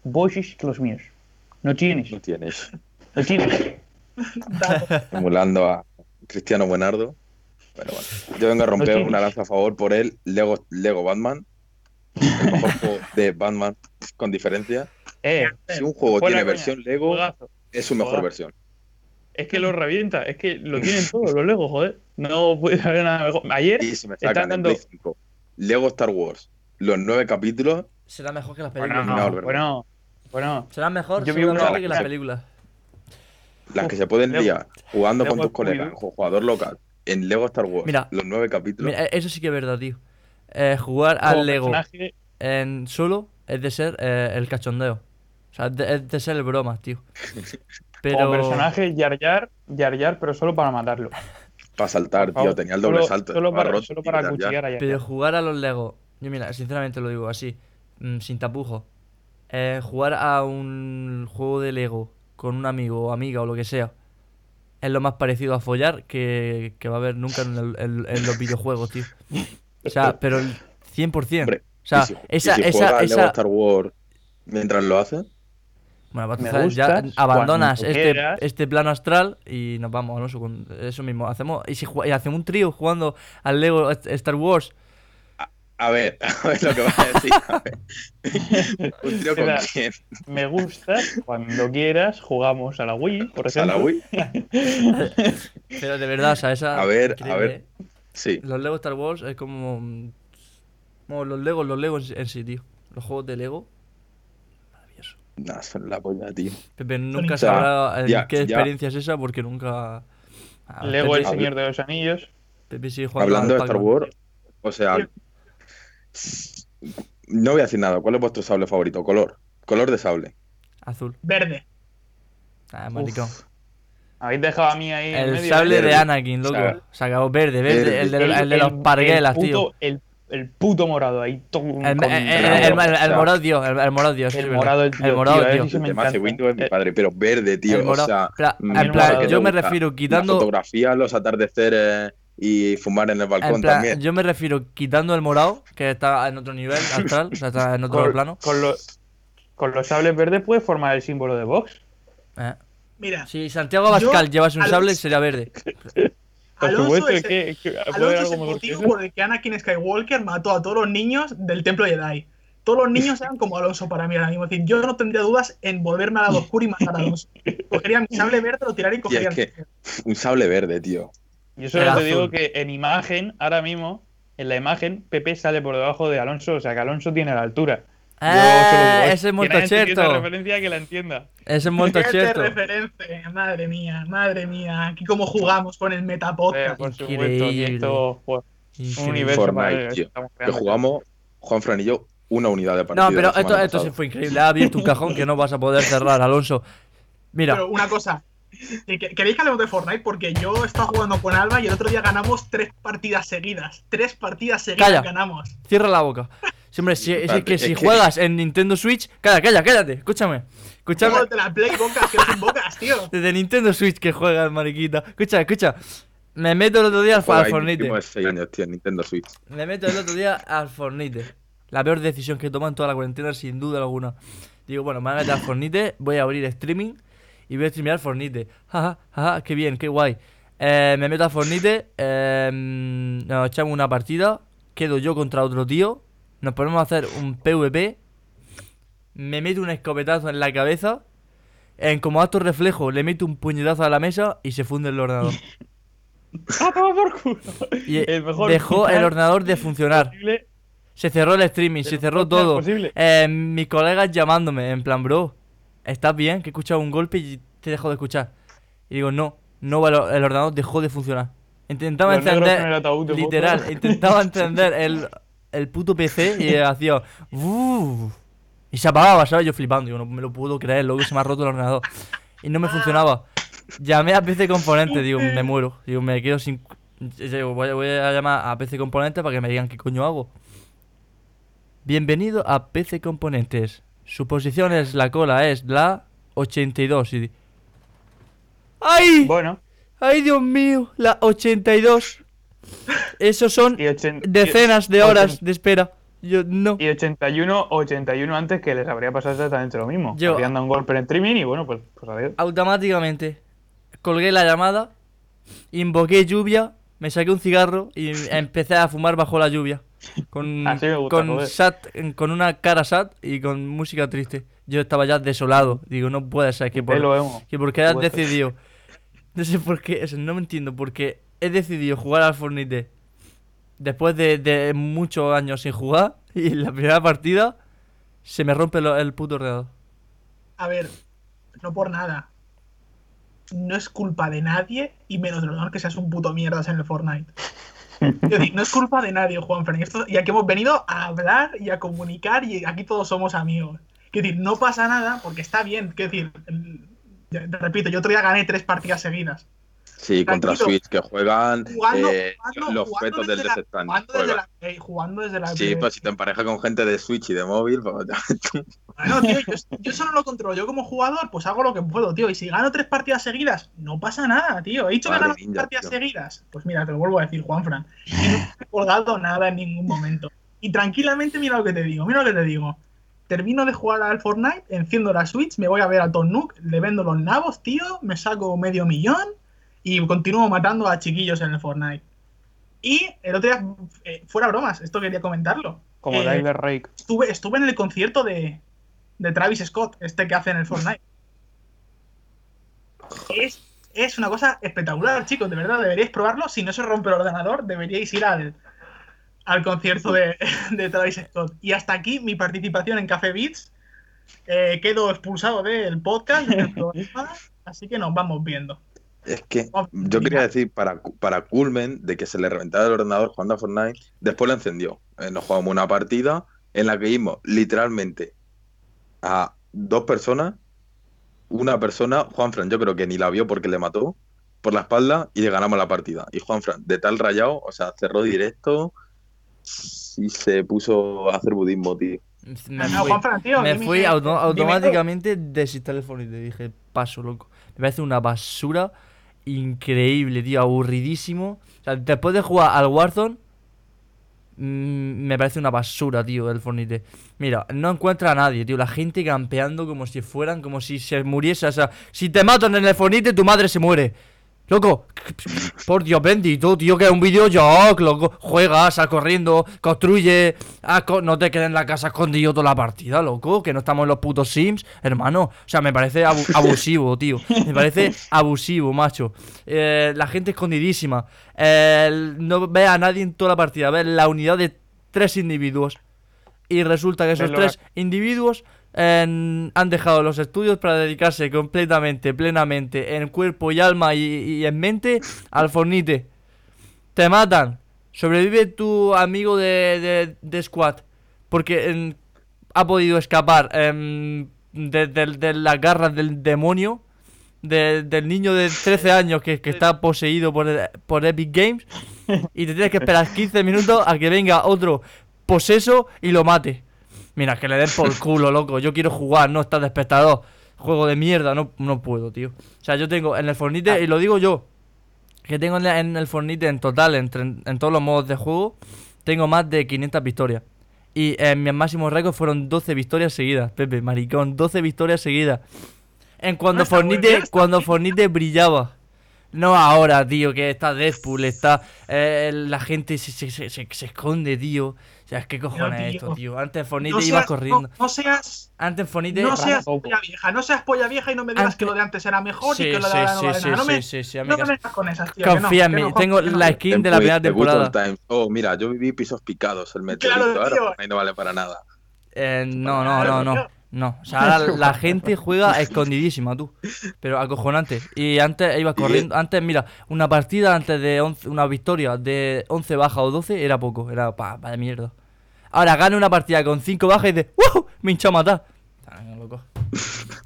voces que los míos. No tienes, No tienes. no tienes. (laughs) Emulando a Cristiano Buenardo. Pero bueno, yo vengo a romper una lanza a favor por él. Lego, Lego Batman. El mejor (laughs) juego de Batman con diferencia. Eh, Si un juego tiene coña, versión Lego, juegazo. es su mejor Juegazo. versión. Es que lo revienta, es que lo tienen todos los Legos, joder. No puede haber nada mejor. Ayer Y si me Están dando- Play 5 Lego Star Wars, los nueve capítulos, Será mejor que las Bueno, películas. no, no, ¿verdad? bueno, bueno. Será mejor Yo vi una- seguramente que las la- películas. las que se pueden liar jugando Lego con tus colegas, jugador local, en Lego Star Wars, Mira. los nueve capítulos. Mira, eso sí que es verdad, tío. Eh, jugar al Lego personaje, en solo es de ser eh, el cachondeo. O sea, es de, es de ser el broma, tío. (laughs) Pero. Como personaje, Yar Yar, Yar Yar, pero solo para matarlo. para saltar, tío, tenía el doble solo- salto. Solo para, solo acuchillar a Yar Pero Yar. jugar a los Lego, yo mira, sinceramente lo digo así, mm, sin tapujo. Eh, jugar a un juego de Lego con un amigo o amiga o lo que sea es lo más parecido a follar que, que va a haber nunca en, el- en- en los videojuegos, tío. O sea, pero el 100%. Hombre, o sea, y si, y esa, si esa, esa, Star Wars mientras lo haces, Bueno, pues Me entonces ya abandonas este, este plano astral y nos vamos, con eso mismo. Hacemos, y, si, y hacemos un trío jugando al Lego Star Wars. A ver, (laughs) a ver lo que vas a decir. a ver. (laughs) ¿Un trío con Mira, quién? Me gusta, cuando quieras, jugamos a la Wii, por ¿A ejemplo. la Wii? (laughs) Pero de verdad, o sea, esa. A ver, increíble, a ver. Sí, Los Lego Star Wars es como. mm, Como los Lego, los Lego en sí- sí, tío. Los juegos de Lego. Maravilloso. nah, son la polla, tío. Pepe nunca sabrá en ya- qué ya- experiencia es esa porque nunca. Ah, Lego Pepe, El Señor de los Anillos. Pepe sigue jugando Hablando de Star. Wars, o sea, no voy a decir nada. ¿Cuál es vuestro sable favorito? Color. Color de sable. Azul. Verde. Ah, maricón. Habéis dejado a mí ahí. en El medio, sable ¿eh? de Verde. Anakin, loco. O sea, Se acabó verde, verde. verde. El de, el de El- los el- parguelas, el tío. puto- El, el puto morado ahí. todo El, con el, el, morado, tío. El, el morado, tío. El morado, el tío, El morado, tío, tío. me de encanta. Windows es mi Eh, padre, pero verde, tío. El O morado. sea, en plan, yo me refiero la quitando. fotografía, los atardeceres y fumar en el balcón En plan, también. yo me refiero quitando el morado, que está en otro nivel (laughs) astral, o sea, está en otro con, plano. con los, con los sables verdes puedes formar el símbolo de Vox. Eh. Mira, Si Santiago Abascal llevase un sable, sería verde. Por Alonso supuesto, es es que, es que puede Alonso haber es algo el motivo por el que Anakin Skywalker mató a todos los niños del Templo Jedi. Todos los niños eran como Alonso para mí ahora mismo. Es decir, yo no tendría dudas en volverme al lado oscuro y matar a Alonso. (laughs) Cogería mi sable verde, lo tiraría y cogería es el que- Un sable verde, tío. Yo solo te digo que en imagen, ahora mismo, en la imagen, Pepe sale por debajo de Alonso, o sea que Alonso tiene la altura. Digo Eh, ese es entendido esa cierto. referencia que la entienda. Ese es Qué cierto. referencia, madre mía, madre mía. Aquí como jugamos con el Eh, Metapodcast. por supuesto, que esto pues, un universo Fortnite, tío. Que jugamos Juan y yo una unidad de partido. No, pero esto, esto sí fue increíble. Ha abierto un cajón que no vas a poder cerrar, Alonso. Mira, Pero una cosa. ¿Que- que- ¿Queréis que hablemos de Fortnite? Porque yo he estado jugando con Alba y el otro día ganamos tres partidas seguidas. Tres partidas seguidas Calla. ganamos. cierra la boca. Sí, hombre, si, es que si juegas en Nintendo Switch. Calla, calla, cállate. Escúchame. Escúchame. Juegos de la Play Bocas, que no son bocas, tío. (laughs) Desde Nintendo Switch que juegas, mariquita. Escucha, escucha. Me meto el otro día al, Fortnite. años, tío, Nintendo Switch. Me meto el otro día al Fortnite. La peor decisión que he tomado en toda la cuarentena, sin duda alguna. Digo, bueno, me voy a meter al Fortnite, voy a abrir streaming y voy a streamear Fortnite. Jaja, jaja, qué bien, qué guay. Eh, me meto al Fortnite, eh, nos echamos una partida, quedo yo contra otro tío, nos ponemos a hacer un PvP, me meto un escopetazo en la cabeza, en como acto reflejo le meto un puñetazo a la mesa y se funde el ordenador. (laughs) ¡Ah, toma por culo! Y El mejor dejó el ordenador de funcionar. posible Se cerró el streaming, se cerró todo. Eh, mis colegas llamándome, en plan, bro, ¿estás bien? Que he escuchado un golpe y te dejo de escuchar. Y digo, no, no, el ordenador dejó de funcionar. Intentaba Los ataúd literal, (laughs) intentaba encender el, el puto PC y hacía, "Uh", y se apagaba, ¿sabes? Yo flipando, digo, no me lo puedo creer, luego se me ha roto el ordenador. Y no me funcionaba. Llamé a PC Componente, digo, me muero. Digo, me quedo sin. digo, Voy, voy a llamar a PC Componente para que me digan qué coño hago. Bienvenido a PC Componentes. Su posición es la cola, es la 82. Y... ¡Ay! Bueno, ¡Ay, Dios mío! La 82. Esos son decenas de horas de espera. Yo no. Y 81, 81 antes que les habría pasado exactamente lo mismo. Yo- Habrían dado un golpe en streaming y bueno, pues, pues adiós. Automáticamente colgué la llamada, invoqué lluvia, me saqué un cigarro y empecé a fumar bajo la lluvia. Con, (laughs) Así me gusta, con, joder. sat- con una cara sad y con música triste. Yo estaba ya desolado. Digo, no puede ser que por, que porque has decidido. No sé por qué, no me entiendo. Porque he decidido jugar al Fortnite después de, de muchos años sin jugar. Y en la primera partida se me rompe lo- el puto ordenador. A ver, no por nada. No es culpa de nadie y menos de los que seas un puto mierdas en el Fortnite. (laughs) Decir, no es (laughs) culpa de nadie, Juanfran. y Esto, y aquí hemos venido a hablar y a comunicar y aquí todos somos amigos. Es decir, no pasa nada porque está bien. Es decir, el- repito, yo otro día gané tres partidas seguidas. Sí, contra. Switch, que juegan Jugando, eh, jugando- los jugando fetos del Death Stranding. jugando desde la Play, jugando desde la Sí, pues si te emparejas con gente de Switch y de móvil, pues ya. (laughs) Bueno, tío, yo, yo eso no lo controlo. Yo como jugador, pues hago lo que puedo, tío. Y si gano tres partidas seguidas, no pasa nada, tío. He dicho Vale, que gano tres partidas tío. seguidas. Pues mira, te lo vuelvo a decir, Juanfran. Y no he colgado nada en ningún momento. Y tranquilamente, mira lo que te digo, mira lo que te digo. Termino de jugar al Fortnite, enciendo la Switch, me voy a ver a Tom Nook, le vendo los nabos, tío, me saco medio millón y continúo matando a chiquillos en el Fortnite. Y el otro día, eh, fuera bromas, esto quería comentarlo. Como Eh, Tyler Rake. estuve, estuve en el concierto de, de Travis Scott, este que hace en el Fortnite. Es, es una cosa espectacular, chicos, de verdad, deberíais probarlo. Si no se rompe el ordenador, deberíais ir al, al concierto de, (laughs) de Travis Scott. Y hasta aquí mi participación en Café Beats. Eh, quedo expulsado del podcast, del programa, (laughs) así que nos vamos viendo. Es que Oh, yo quería decir para, para Culmen de que se le reventaba el ordenador jugando a Fortnite, después lo encendió. Eh, nos jugamos una partida en la que vimos literalmente a dos personas, una persona, Juanfran, yo creo que ni la vio porque le mató por la espalda y le ganamos la partida. Y Juanfran, de tal rayado, o sea, cerró directo y se puso a hacer budismo, tío. Me No, fui, Juanfran, tío, me fui auto- automáticamente desinstalé el Fortnite. Dije, paso, loco. Me parece una basura increíble, tío, aburridísimo. O sea, después de jugar al Warzone, mm, me parece una basura, tío, el Fortnite. Mira, no encuentra a nadie, tío. La gente campeando como si fueran, como si se muriese. O sea, si te matan en el Fortnite, tu madre se muere. Loco, por Dios bendito, tío, que es un videojuego, loco. Juega, sal corriendo, construye. co- no te quedes en la casa escondido toda la partida, loco. Que no estamos en los putos Sims, hermano. O sea, me parece abu- (laughs) abusivo, tío. Me parece abusivo, macho. Eh, la gente escondidísima. Eh, no ve a nadie en toda la partida. Ve la unidad de tres individuos. Y resulta que esos Ves tres individuos han dejado los estudios para dedicarse completamente, plenamente, en cuerpo y alma y, en mente al Fornite. Te matan. Sobrevive tu amigo de, de, Squad. porque ha podido escapar em, de, de- las garras del demonio, de- del niño de 13 años que, está poseído por, por Epic Games, y te tienes que esperar 15 minutos a que venga otro poseso y lo mate. Mira, que le den por culo, loco. Yo quiero jugar, no estar de espectador. Juego de mierda, no, no puedo, tío. O sea, yo tengo en el Fornite, y lo digo yo, que tengo en, en el Fornite en total, entre, en todos los modos de juego, tengo más de 500 victorias. Y en mis máximos récords fueron 12 victorias seguidas, Pepe, maricón, 12 victorias seguidas. En cuando Ah, Fornite, cuando Fornite brillaba. No ahora, tío, que está Deadpool, está. eh, la gente se, se, se, se- se esconde, tío. O sea, es que cojones es tío. esto, tío. Antes en Fornite No ibas corriendo. no, no seas, Antes Fornite. no seas poco. polla vieja, no seas polla vieja y no me digas Antes- que lo de antes era mejor Sí, y que lo de sí, ahora no sí, sí. No me, sí, sí, sí, no me amigas. vengas con esas, tío. que no, Confía en mí, no, tengo no. la skin de la primera temporada. Oh, mira, yo viví pisos picados, el meteorito. Claro, ahora tío. ahí no vale para nada. Eh, no, no, no, no. No, o sea, (laughs) ahora la gente juega escondidísima, tú. Pero acojonante. Y antes ibas corriendo. Antes, mira, una partida antes de 11, una victoria de 11 bajas o 12 era poco. Era pa, pa de mierda. Ahora gana una partida con 5 bajas y dices, ¡Wow! Me hincha a matar. Loco.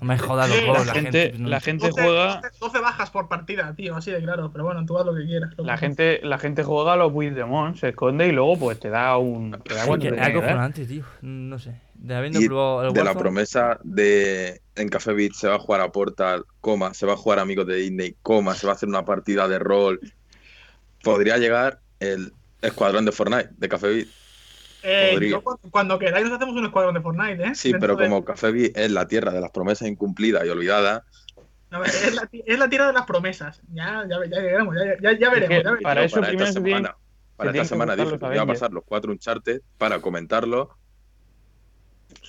No me jodas, loco. la La, gente- gente. no- la gente 12, juega 12 bajas por partida, tío, así de claro. Pero bueno, tú haz lo que quieras. La gente, la gente juega a los Demon, se esconde y luego pues te da un. Te da que es dar. acojonante, tío. No sé. De habiendo Y probado el de la promesa de en Café Beat se va a jugar a Portal, coma, se va a jugar a Amigos de Disney, coma, se va a hacer una partida de rol. Podría llegar el escuadrón de Fortnite de Café Beat. Eh, yo cuando queráis nos hacemos un escuadrón de Fortnite, ¿eh? Sí, Dentro pero de- como Café Beat es la tierra de las promesas incumplidas y olvidadas, No, es, la, es la tierra de las promesas. Ya, ya, ya llegaremos, ya, ya, ya veremos. que ya veremos. para eso para primero esta semana, para esta que semana dije que voy a pasar los cuatro Uncharted para comentarlo.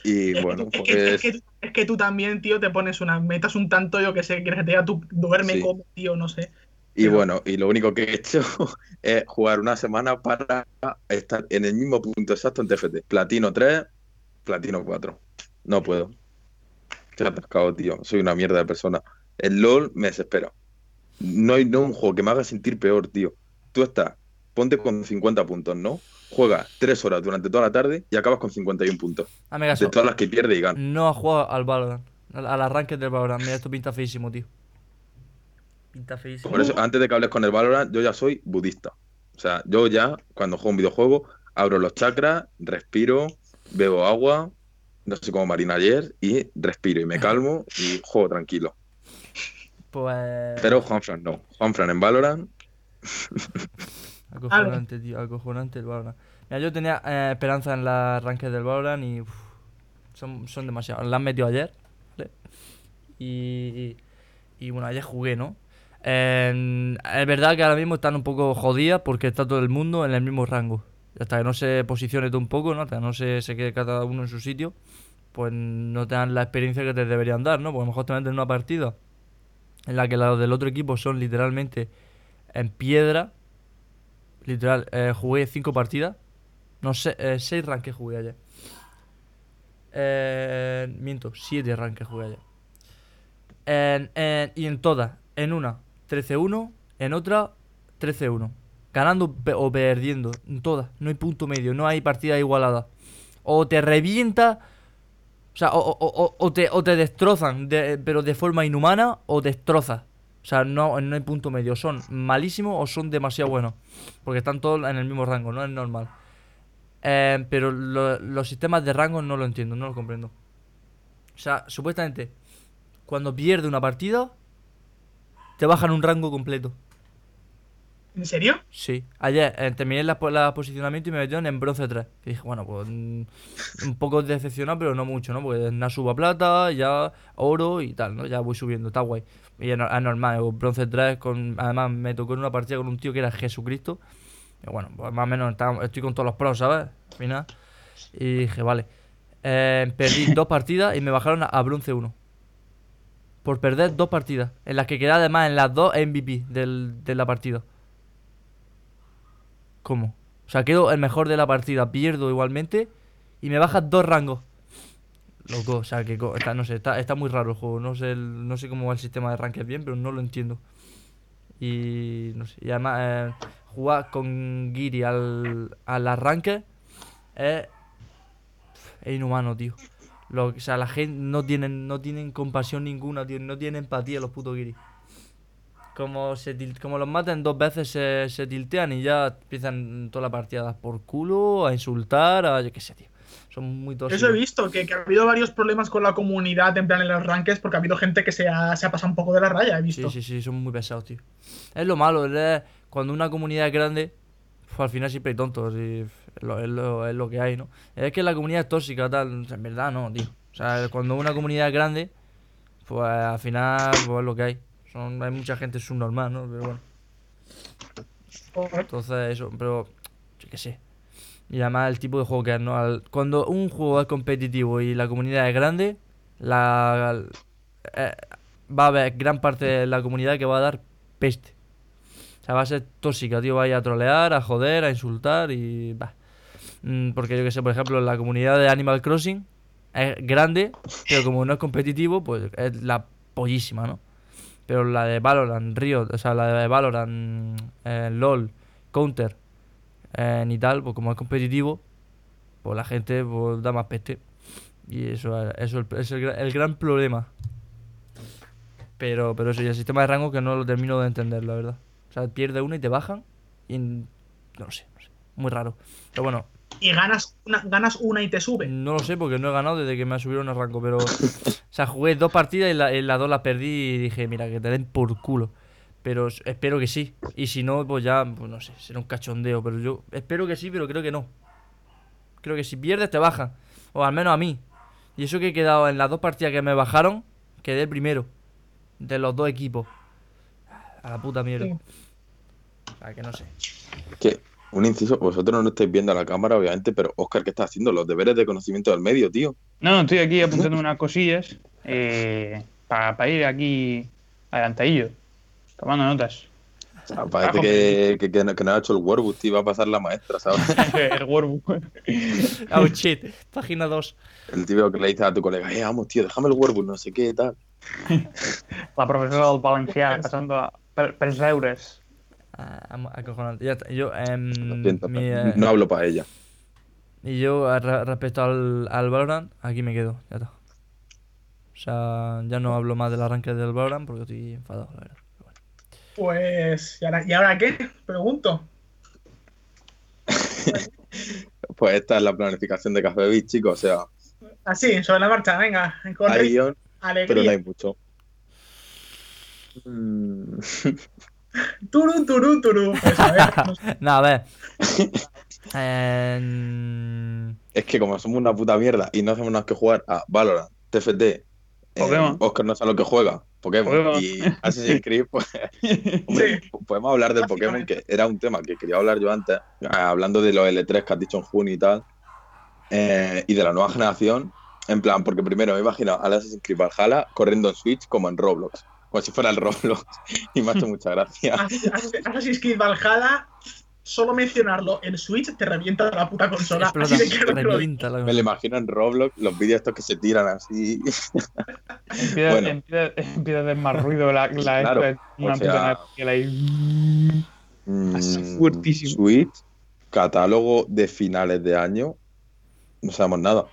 Y bueno, es que- es pues que tú- es que tú también, tío, te pones una metas un tanto, yo que sé, quieres que te tú duerme, Sí. come, tío, no sé. Y Pero- bueno, y lo único que he hecho (laughs) es jugar una semana para estar en el mismo punto exacto en TFT. Platino 3, Platino 4. No puedo. Estoy atascado, tío. Soy una mierda de persona. El LOL me desespera. No hay no, un juego que me haga sentir peor, tío. Tú estás, ponte con 50 puntos, ¿no? Juegas 3 horas durante toda la tarde y acabas con 51 puntos. Hazme De todas las que pierdes y ganas. No ha jugado al Valorant. Al, al arranque del Valorant. Mira, esto pinta feísimo, tío. Pinta feísimo. Por eso, antes de que hables con el Valorant, yo ya soy budista. O sea, yo ya, cuando juego un videojuego, abro los chakras, respiro, bebo agua, no sé cómo Marina ayer, y respiro y me (laughs) calmo y juego tranquilo. Pues. Pero Juanfran no. Juanfran en Valorant, (laughs) Acojonante, tío. Acojonante el Valorant. Mira, yo tenía eh, esperanza en la arranque del Valorant y. uf, son, son demasiados. La han metido ayer. ¿vale? Y. Y bueno, ayer jugué, ¿no? Es verdad que ahora mismo están un poco jodidas porque está todo el mundo en el mismo rango. Hasta que no se posicione todo un poco, ¿no? Hasta que no se, se quede cada uno en su sitio, pues no te dan la experiencia que te deberían dar, ¿no? Porque a lo mejor te meten en una partida en la que los del otro equipo son literalmente en piedra. Literal, eh, jugué cinco partidas. No sé, eh, seis ranques jugué ayer. Eh, miento, siete ranques jugué ayer. En- en- y en todas, en una 13-1, en otra 13-1. Ganando o perdiendo, en todas. No hay punto medio, no hay partida igualada. O te revienta, o sea, o, o- o- te, te destrozan, de- pero de forma inhumana, o destrozas. O sea, no, no hay punto medio. Son malísimos o son demasiado buenos. Porque están todos en el mismo rango, no es normal. Eh, pero lo- los sistemas de rango no lo entiendo, no lo comprendo. O sea, supuestamente, cuando pierde una partida, te bajan un rango completo. ¿En serio? Sí. Ayer eh, terminé la, la posicionamiento y me metieron en bronce 3. Y dije, bueno, pues mm, un poco decepcionado, pero no mucho, ¿no? Porque na subo a plata, ya oro y tal, ¿no? Ya voy subiendo, está guay. Y es, no- es normal, eh, bronce 3, con, además me tocó en una partida con un tío que era Jesucristo. Y bueno, pues más o menos está- estoy con todos los pros, ¿sabes? Al final. Y dije, vale. Eh, perdí (laughs) dos partidas y me bajaron a, a bronce 1. Por perder dos partidas. En las que quedé además en las dos MVP del, de la partida. ¿Cómo? O sea, quedo el mejor de la partida, pierdo igualmente y me bajas dos rangos. Loco, o sea, que está, no sé, está, está muy raro el juego. No sé, no sé cómo va el sistema de ranked bien, pero no lo entiendo. Y no sé, y además eh, jugar con Giri al, al arranque es es inhumano, tío. O sea, la gente no tienen, no tienen compasión ninguna, tío. No tienen empatía los putos guiris. Como, se como los maten dos veces, se, se tiltean y ya empiezan toda la partida a dar por culo, a insultar, a yo qué sé, tío. Son muy tóxicos. Eso he visto, que, que ha habido varios problemas con la comunidad en plan en los rankings porque ha habido gente que se ha, se ha pasado un poco de la raya, he visto. Sí, sí, sí, son muy pesados, tío. Es lo malo, es cuando una comunidad es grande, pues al final siempre hay tontos y es lo, es lo- es lo que hay, ¿no? Es que la comunidad es tóxica, tal. o sea, en verdad, no, tío. O sea, cuando una comunidad es grande, pues al final, pues es lo que hay. Son, hay mucha gente subnormal, ¿no? Pero bueno. Entonces, eso, pero yo qué sé. Y además el tipo de juego que es, ¿no? Al- cuando un juego es competitivo y la comunidad es grande, la, eh, va a haber gran parte de la comunidad que va a dar peste. O sea, va a ser tóxica, tío. Va a trolear, a joder, a insultar y. Mm, Porque yo que sé, por ejemplo, la comunidad de Animal Crossing es grande, pero como no es competitivo, pues es la pollísima, ¿no? Pero la de Valorant, Riot, o sea, la de Valorant, eh, LOL, Counter eh, y tal, pues como es competitivo, pues la gente pues, da más peste. Y eso, es- eso es el, el gran problema. Pero, pero eso, y el sistema de rango que no lo termino de entender, la verdad. O sea, pierde una y te bajan. Y no lo sé, no sé. Muy raro. Pero bueno, Y ganas una, ganas una y te sube. no lo sé porque no he ganado desde que me subieron el rango, pero... o sea, jugué dos partidas y la- en las dos las perdí y dije, mira, que te den por culo. Pero espero que sí. Y si no, pues ya, pues no sé, será un cachondeo. Pero yo espero que sí, pero creo que no. Creo que si pierdes te bajan. O al menos a mí. Y eso que he quedado en las dos partidas que me bajaron, quedé el primero. De los dos equipos. A la puta mierda. Sí. O sea, que no sé. Que, un inciso, vosotros no lo estáis viendo a la cámara, obviamente, pero Oscar, ¿qué está haciendo? Los deberes de conocimiento del medio, tío. No, no, estoy aquí apuntando unas cosillas eh, para ir aquí adelantadillo, tomando notas. O sea, parece que, que, que no, que no ha hecho el Warbook, tío, va a pasar la maestra, ¿sabes? (laughs) el Workbook. (laughs) Oh shit. Página 2. El tío que le dice a tu colega, eh, vamos, tío, déjame el Warbook, no sé qué, tal. (laughs) La profesora del Valencià pasando a per, per euros. Ah, acojonante. Ya. Yo, em, siento, mi, eh, no hablo para ella. Y yo, respecto al, al Valorant, aquí me quedo, ya está. O sea, ya no hablo más del arranque del Valorant porque estoy enfadado, la verdad. Pues, ¿y ahora, ¿y ahora qué? Pregunto. (laughs) Pues esta es la planificación de Café Beat, chicos, o sea, Así, sobre la marcha, venga. Hay guion, pero no hay mucho. Mm, (laughs) Turu, turu, turu. Pues a ver. no (laughs) a ver. Em, Es que como somos una puta mierda y no hacemos nada que jugar a Valorant, TFT, eh, Pokémon. Oscar no sabe lo que juega, Pokémon, Pokémon. y Assassin's (laughs) Creed, pues, hombre, Sí. podemos hablar del Pokémon, que era un tema que quería hablar yo antes, eh, hablando de los L3 que has dicho en junio y tal, eh, y de la nueva generación, en plan, porque primero me imagino al Assassin's Creed Valhalla corriendo en Switch como en Roblox, como si fuera el (laughs) Roblox, y me ha hecho mucha gracia. Assassin's Creed Valhalla, solo mencionarlo en Switch te revienta la puta consola. explota, Así de claro que lo digo. revienta la Me lo imagino en Roblox, los vídeos estos que se tiran así. Empieza, Bueno. empieza, empieza a hacer más ruido la, la Claro, esta, una o sea- ahí. Así Mm, fuertísimo. Switch, catálogo de finales de año, no sabemos nada.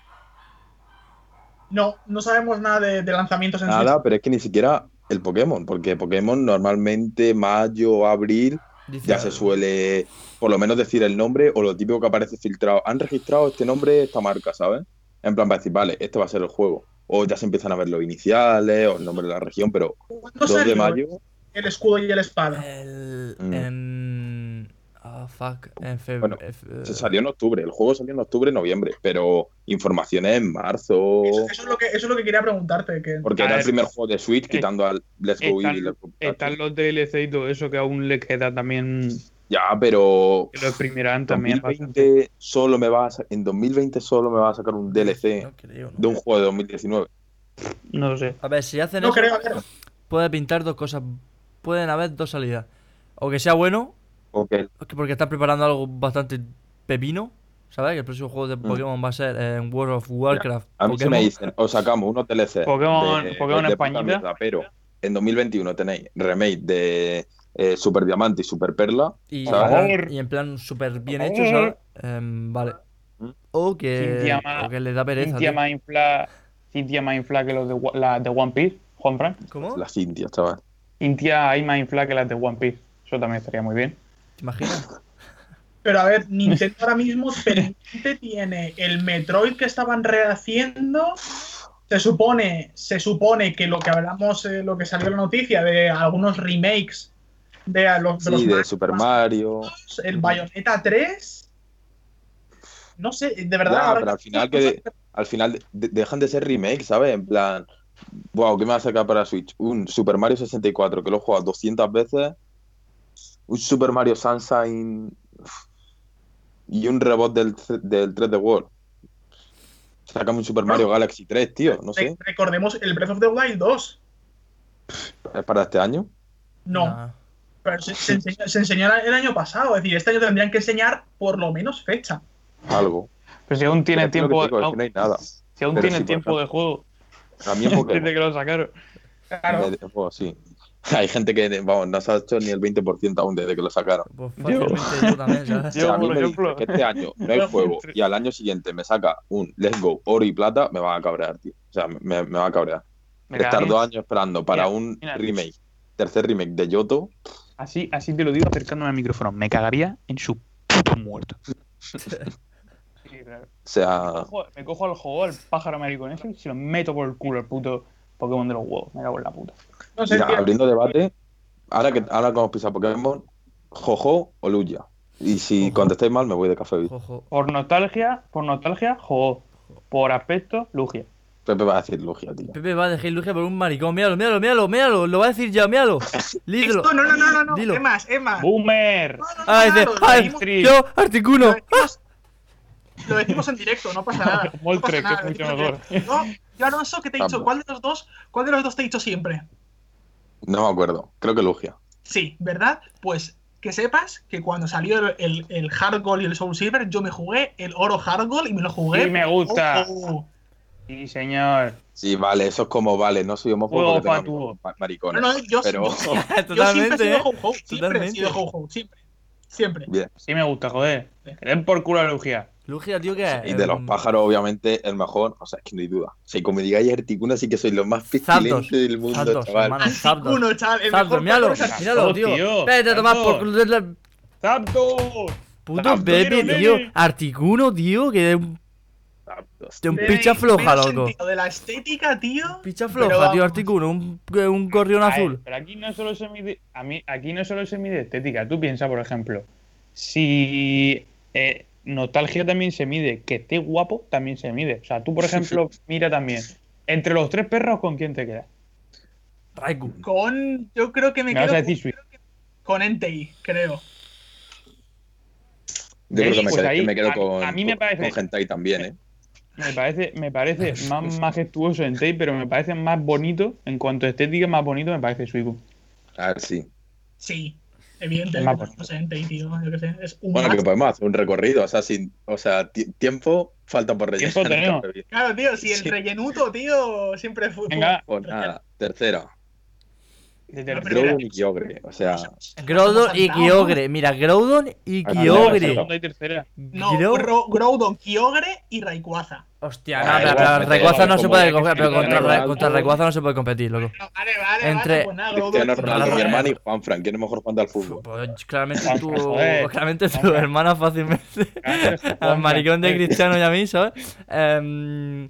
No, no sabemos nada de, de lanzamientos en Nada, pero es que ni siquiera el Pokémon, porque Pokémon normalmente mayo, abril, Dice ya se suele por lo menos decir el nombre o lo típico que aparece filtrado. Han registrado este nombre, esta marca, ¿sabes? En plan, para decir, vale, este va a ser el juego. O ya se empiezan a ver los iniciales o el nombre de la región, pero Switch. ¿Cuándo 2 de mayo, el escudo y el espada? El, Mm. En. Ah, fuck. En Bueno, febrero. se salió en octubre. El juego salió en octubre, noviembre, pero informaciones en marzo. Eso, eso es lo que, eso es lo que quería preguntarte. Que... Porque A era el primer juego de Switch, eh, quitando al Let's Go están- y Let's Go Pikachu. Están los DLC y todo eso que aún le queda también. Ya, pero Que lo exprimirán también. bastante. 2020 solo me va a en 2020 solo me va a sacar un DLC No creo, ¿no? de un juego de 2019. No lo sé. A ver, si hacen No eso, creo, puede pintar dos cosas. Pueden haber dos salidas. O que sea bueno, Ok, que- porque está preparando algo bastante pepino. ¿Sabes? Que el próximo juego de Mm. Pokémon va a ser en World of Warcraft. A mí se me dicen, os sacamos unos DLC Pokémon- de, Pokémon de Españita. mierda, pero en 2021 tenéis remake de eh, Super Diamante y Super Perla. Y, y en plan súper bien hecho. Em, vale. o que, Cintia más- o que les da pereza. Cintia más infla, Cintia más infla que los de, las de One Piece, Juan Frank. ¿Cómo? La Cintia, chaval. Cintia hay más infla que las de One Piece. Eso también estaría muy bien. ¿Te imaginas? (laughs) Pero a ver, Nintendo ahora mismo pendiente tiene el Metroid que estaban rehaciendo. Se supone, se supone que lo que hablamos, eh, lo que salió en la noticia de algunos remakes de, a los, de los Sí, de Mario Super Mario. el Bayonetta 3. No sé, de verdad. Ya, ahora pero al final que al final de- dejan de ser remakes, ¿sabes? En plan, wow, ¿qué me va a sacar para Switch? Un Super Mario 64 que lo he jugado 200 veces, un Super Mario Sunshine y un reboot del, del 3D World. Sácame un Super Mario Galaxy 3, tío, no sé, Re- Recordemos el Breath of the Wild 2. es para este año. No, Nah. pero se, se enseñó, se enseñó el año pasado. Es decir, este año tendrían que enseñar por lo menos fecha. Algo. Pero si aún tiene Pero tiempo, digo, no hay nada. si aún Pero tiene sí, tiempo de juego A mí es Pokémon. (laughs) desde que lo sacaron. Claro. De- sí. Hay gente que, vamos, no se ha hecho ni el 20% aún desde que lo sacaron. Pues fácilmente yo también, ¿sabes? (laughs) O sea, a mí por me ejemplo- dice que este año no hay (laughs) juego y al año siguiente me saca un Let's Go oro y plata, me va a cabrear, tío. O sea, me, me va a cabrear. Estar dos años esperando para Mira, un mira. remake, tercer remake de Yoto, Así, así te lo digo acercándome al micrófono. Me cagaría en su puto muerto. (laughs) Sí, claro. o sea, Cojo- me cojo al juego, al pájaro maricón ese, y se lo meto por el culo al puto Pokémon de los huevos. Me cago en la puta. No sé, mira, abriendo debate, ahora que ahora que hemos pisado Pokémon, Jojo o Luya. Y si Jojo. contestáis mal, me voy de café. Ojo. Por nostalgia, por nostalgia, juego. Por aspecto, Lugia. Pepe va a decir Lugia, tío. Pepe va a dejar Lugia por un maricón. Míralo, míralo, míralo, míralo. Lo va a decir ya, míralo. Lídelo. Esto, no, no, no, no, no. Dilo. Es más, es más. ¡Boomer! No, no, no, Ah, dice, no. Yo, Articuno. Lo decimos, lo decimos en directo, no pasa nada. (laughs) No pasa que es mucho en directo. Yo, Alonso, ¿qué te he dicho? ¿Cuál de los dos, cuál de los dos te he dicho siempre? No me acuerdo, creo que Lugia. Sí, ¿verdad? Pues que sepas que cuando salió el, el, el Hard Gold y el Soul Silver, yo me jugué el oro Hard Gold y me lo jugué. Sí, me gusta. Oh, oh. Sí, señor. Sí, vale, eso es como, vale, no soy homófobo ma- maricones. No, no, yo, Pero, yo, (laughs) yo siempre he sido ho-ho, siempre he sido ho-ho, siempre. Siempre. bien. Sí me gusta, joder. Que den por culo a Lugia. Lugia, tío, ¿qué es? Y de los pájaros, obviamente, el mejor, o sea, es que no hay duda. O sea, y como digáis Articuno, sí que soy los más pestilentes del mundo, Zapdos, chaval. hermano, Zapdos. Uno, chaval, el Zapdos, míralo, míralo, tío. tío. Vete a tomar por Zapdos. de. Puto. Pepe, tío. Articuno, tío, que es un, de un De- picha floja, loco. De la estética, tío. Picha floja, tío. Articuno. Un, un ver, azul. pero aquí no solo se mide, a mí, aquí no solo se mide estética. Tú piensas, por ejemplo, si eh, nostalgia también se mide, que esté guapo también se mide. O sea, tú, por ejemplo, mira también. Entre los tres perros, ¿con quién te quedas? Raikou. Con. Yo creo que me, Me vas quedo a decir con, Entei, creo. Yo creo que me, Pues quedo, ahí, me quedo a- con, a mí me parece- con Hentai también, ¿eh? Me parece, me parece (laughs) más majestuoso en Tay, pero me parece más bonito, en cuanto a estética, más bonito me parece Suiku. A ver, sí. Sí. Es Evidentemente, no sé, Entei, tío. Yo qué sé. Es un Bueno, que macho. podemos hacer un recorrido, o sea, sin, o sea, ti- tiempo falta por rellenar. Tiempo tenemos. Claro, tío, si el Sí. rellenuto, tío, siempre fue. Venga. Pues nada, tercera. De No, pero tercera. Groudon y Kyogre, o sea, Groudon y. Kyogre. Mira, Groudon y Ah, Kyogre. No, Gro- Groudon, Kyogre y Rayquaza. Hostia, Ah, no, pero, Rayquaza no se puede coger, pero contra, contra Rayquaza no se puede competir, loco. Vale, vale, Entre-. Pues. Cristiano Ronaldo, mi hermano y Juan Fran, ¿quién es mejor jugando al fútbol? Pues claramente Juanfran, tu, claramente tu hermana fácilmente. (laughs) Al maricón de Cristiano y a mí, ¿sabes? Em,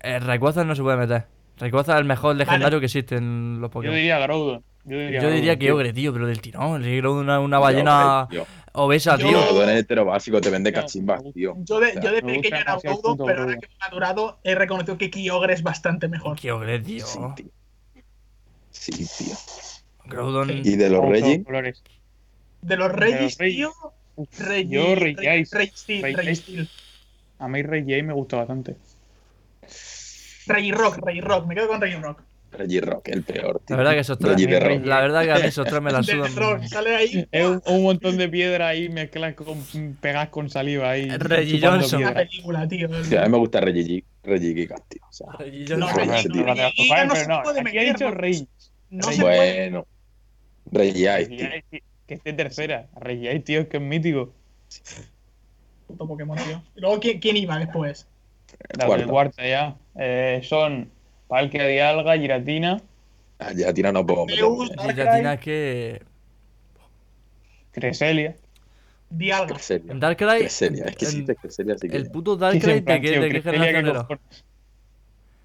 eh, Rayquaza no se puede meter. Rayquaza es el mejor legendario que existe en los Yo Pokémon. diría Groudon. Yo diría, Yo diría Groudon, tío. Kyogre, tío, pero del tirón. El Groudon una, una ballena Tío, obesa, Yo- tío. Groudon es hetero básico, te vende cachimbas, tío. Yo de, O sea, yo de pequeño era Groudon, pero ahora que he madurado he reconocido que Kyogre es bastante mejor. Kyogre, tío. Sí, tío. Sí, tío. Groudon. ¿Y de los colores. De los Regis. tío. Reggie, Yo Reggie- Registeel. A mí Reggie me gusta bastante. Regirock, Regirock, me quedo con Regirock. Reggie Rock, el peor, tío. La verdad que esos tres. Reggie Reggie. Rock. La verdad que a mí esos tres me la sudan. Rock, sale ahí. Es un, un montón de piedra ahí mezcladas con pegas con saliva ahí. Reggie Johnson. Una película, tío. Sí, a mí me gusta Reggie Reggie Gigas, tío. O sea, Reggie No, Johnson. Reggie, Reggie. No, no, Reggie no, no se aquí ha dicho Reggie. No se puede. bueno. Reggie Ice, Reggie tío. Que esté tercera. Reggie Ice, tío, es que es mítico. Puto Pokémon, tío. Y luego, ¿quién, quién iba después? La Cuarta. cuarta ya. Eh, son Palkia Dialga, Giratina, Ah, ya tira no puedo Deus. Giratina que. Creselia. Dialga. Creselia. Darkrai. Creselia. Es que sí, te Creselia sí que. El puto Darkrai, ¿de qué, de qué generación ¿qué era? Darkrai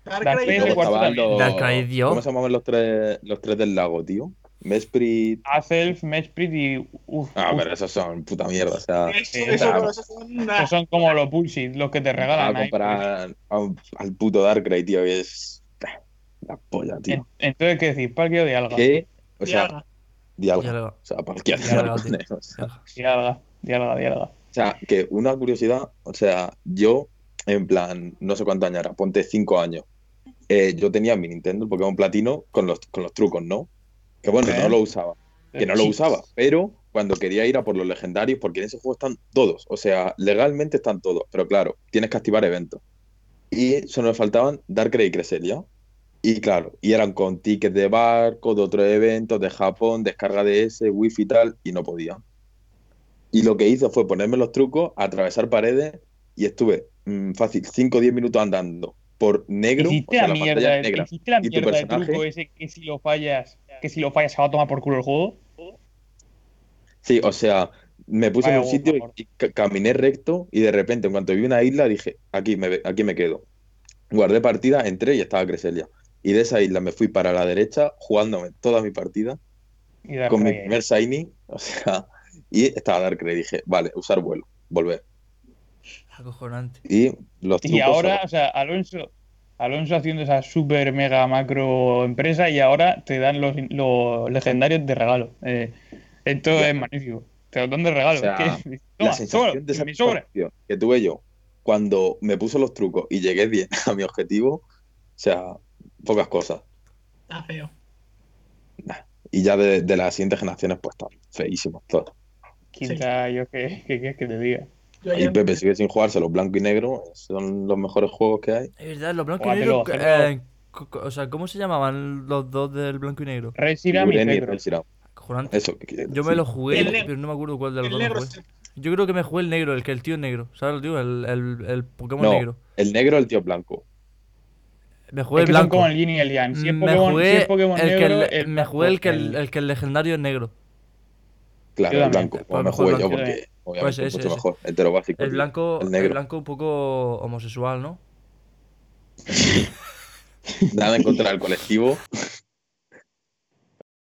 Darkrai y de ¿Cómo cuarta estaban también. los- Darkrai dio. ¿Cómo se llamaban los tres, los tres del lago, tío? Mesprit. Azelf, Mesprit y. Uf, Ah, uf, pero esos son puta mierda. O sea, Eso, Sí, eso, claro. eso son una- son como los bullshit, los que te regalan. ahí. comparar a un- al puto Darkrai, tío, que es. ah, La polla, tío. En- Entonces, ¿qué decir? Palkia o Dialga. ¿Qué? O sea, Dialga. Dialga. O sea, ¿para qué hacer Dialga, Dialga, Dialga, Dialga. O sea, que una curiosidad, o sea, yo, en plan, no sé cuántos años era, ponte cinco años. eh, yo tenía mi Nintendo, el Pokémon Platino, con los, con los trucos, ¿no? Que bueno, ¿Eh? no lo usaba. Que no lo usaba, pero cuando quería ir a por los legendarios, porque en ese juego están todos, o sea, legalmente están todos, pero claro, tienes que activar eventos. Y solo me faltaban Darkrai y Cresselia. Y claro, y eran con tickets de barco, de otros eventos, de Japón, descarga de ese, wifi y tal, y no podía. Y lo que hice fue ponerme los trucos, atravesar paredes, y estuve mm, fácil 5 o 10 minutos andando por negro, o Hiciste sea, la la mierda, negra. hiciste la Y tu mierda de truco ese que si lo fallas, que si lo fallas se va a tomar por culo el juego. Sí, o sea, me puse Vaya en un sitio y ca- caminé recto y de repente, en cuanto vi una isla, dije, aquí me, aquí me quedo. Guardé partida, entré y estaba Creselia. Y de esa isla me fui para la derecha, jugándome toda mi partida, Y con mi primer Shiny, (laughs) o sea, y estaba Darkrai. Dije, vale, usar vuelo, volver. Acojonante. Y los Y ahora, son- o sea, Alonso, Alonso haciendo esa super mega macro empresa y ahora te dan los, los legendarios de regalo. Eh, esto Ya. es magnífico. Te los dan de regalo. O sea, es que- (laughs) la sensación de satisfacción que tuve yo cuando me puse los trucos y llegué bien (laughs) a mi objetivo, o sea, pocas cosas. Está feo. Y ya de, de las siguientes generaciones, pues están feísimos todos. Quinta, yo qué qué quieres que te diga. Y Pepe sigue sin jugarse los blanco y negro, son los mejores juegos que hay. Es verdad, los blancos y Júgatelo, hacerlo. eh, o sea, ¿cómo se llamaban los dos del blanco y negro? Y Guren y. Eso que Yo me lo jugué, El negro. pero no me acuerdo cuál de los dos negro jugué. Yo creo que me jugué el negro, el que el tío es negro. ¿Sabes, tío? El, el, el Pokémon No, negro. el negro el tío blanco. Me jugué Es el que blanco. como el yin y el yang. Si es me jugué si es Pokémon el que negro, el- el me blanco, jugué el que el, el- el que el legendario es negro. Claro, el blanco. Pues me mejor jugué yo blanco. porque obviamente Pues es mucho mejor. Hetero básico. El tío. blanco, El el, negro. blanco un poco homosexual, ¿no? (laughs) Nada en contra del colectivo. (laughs)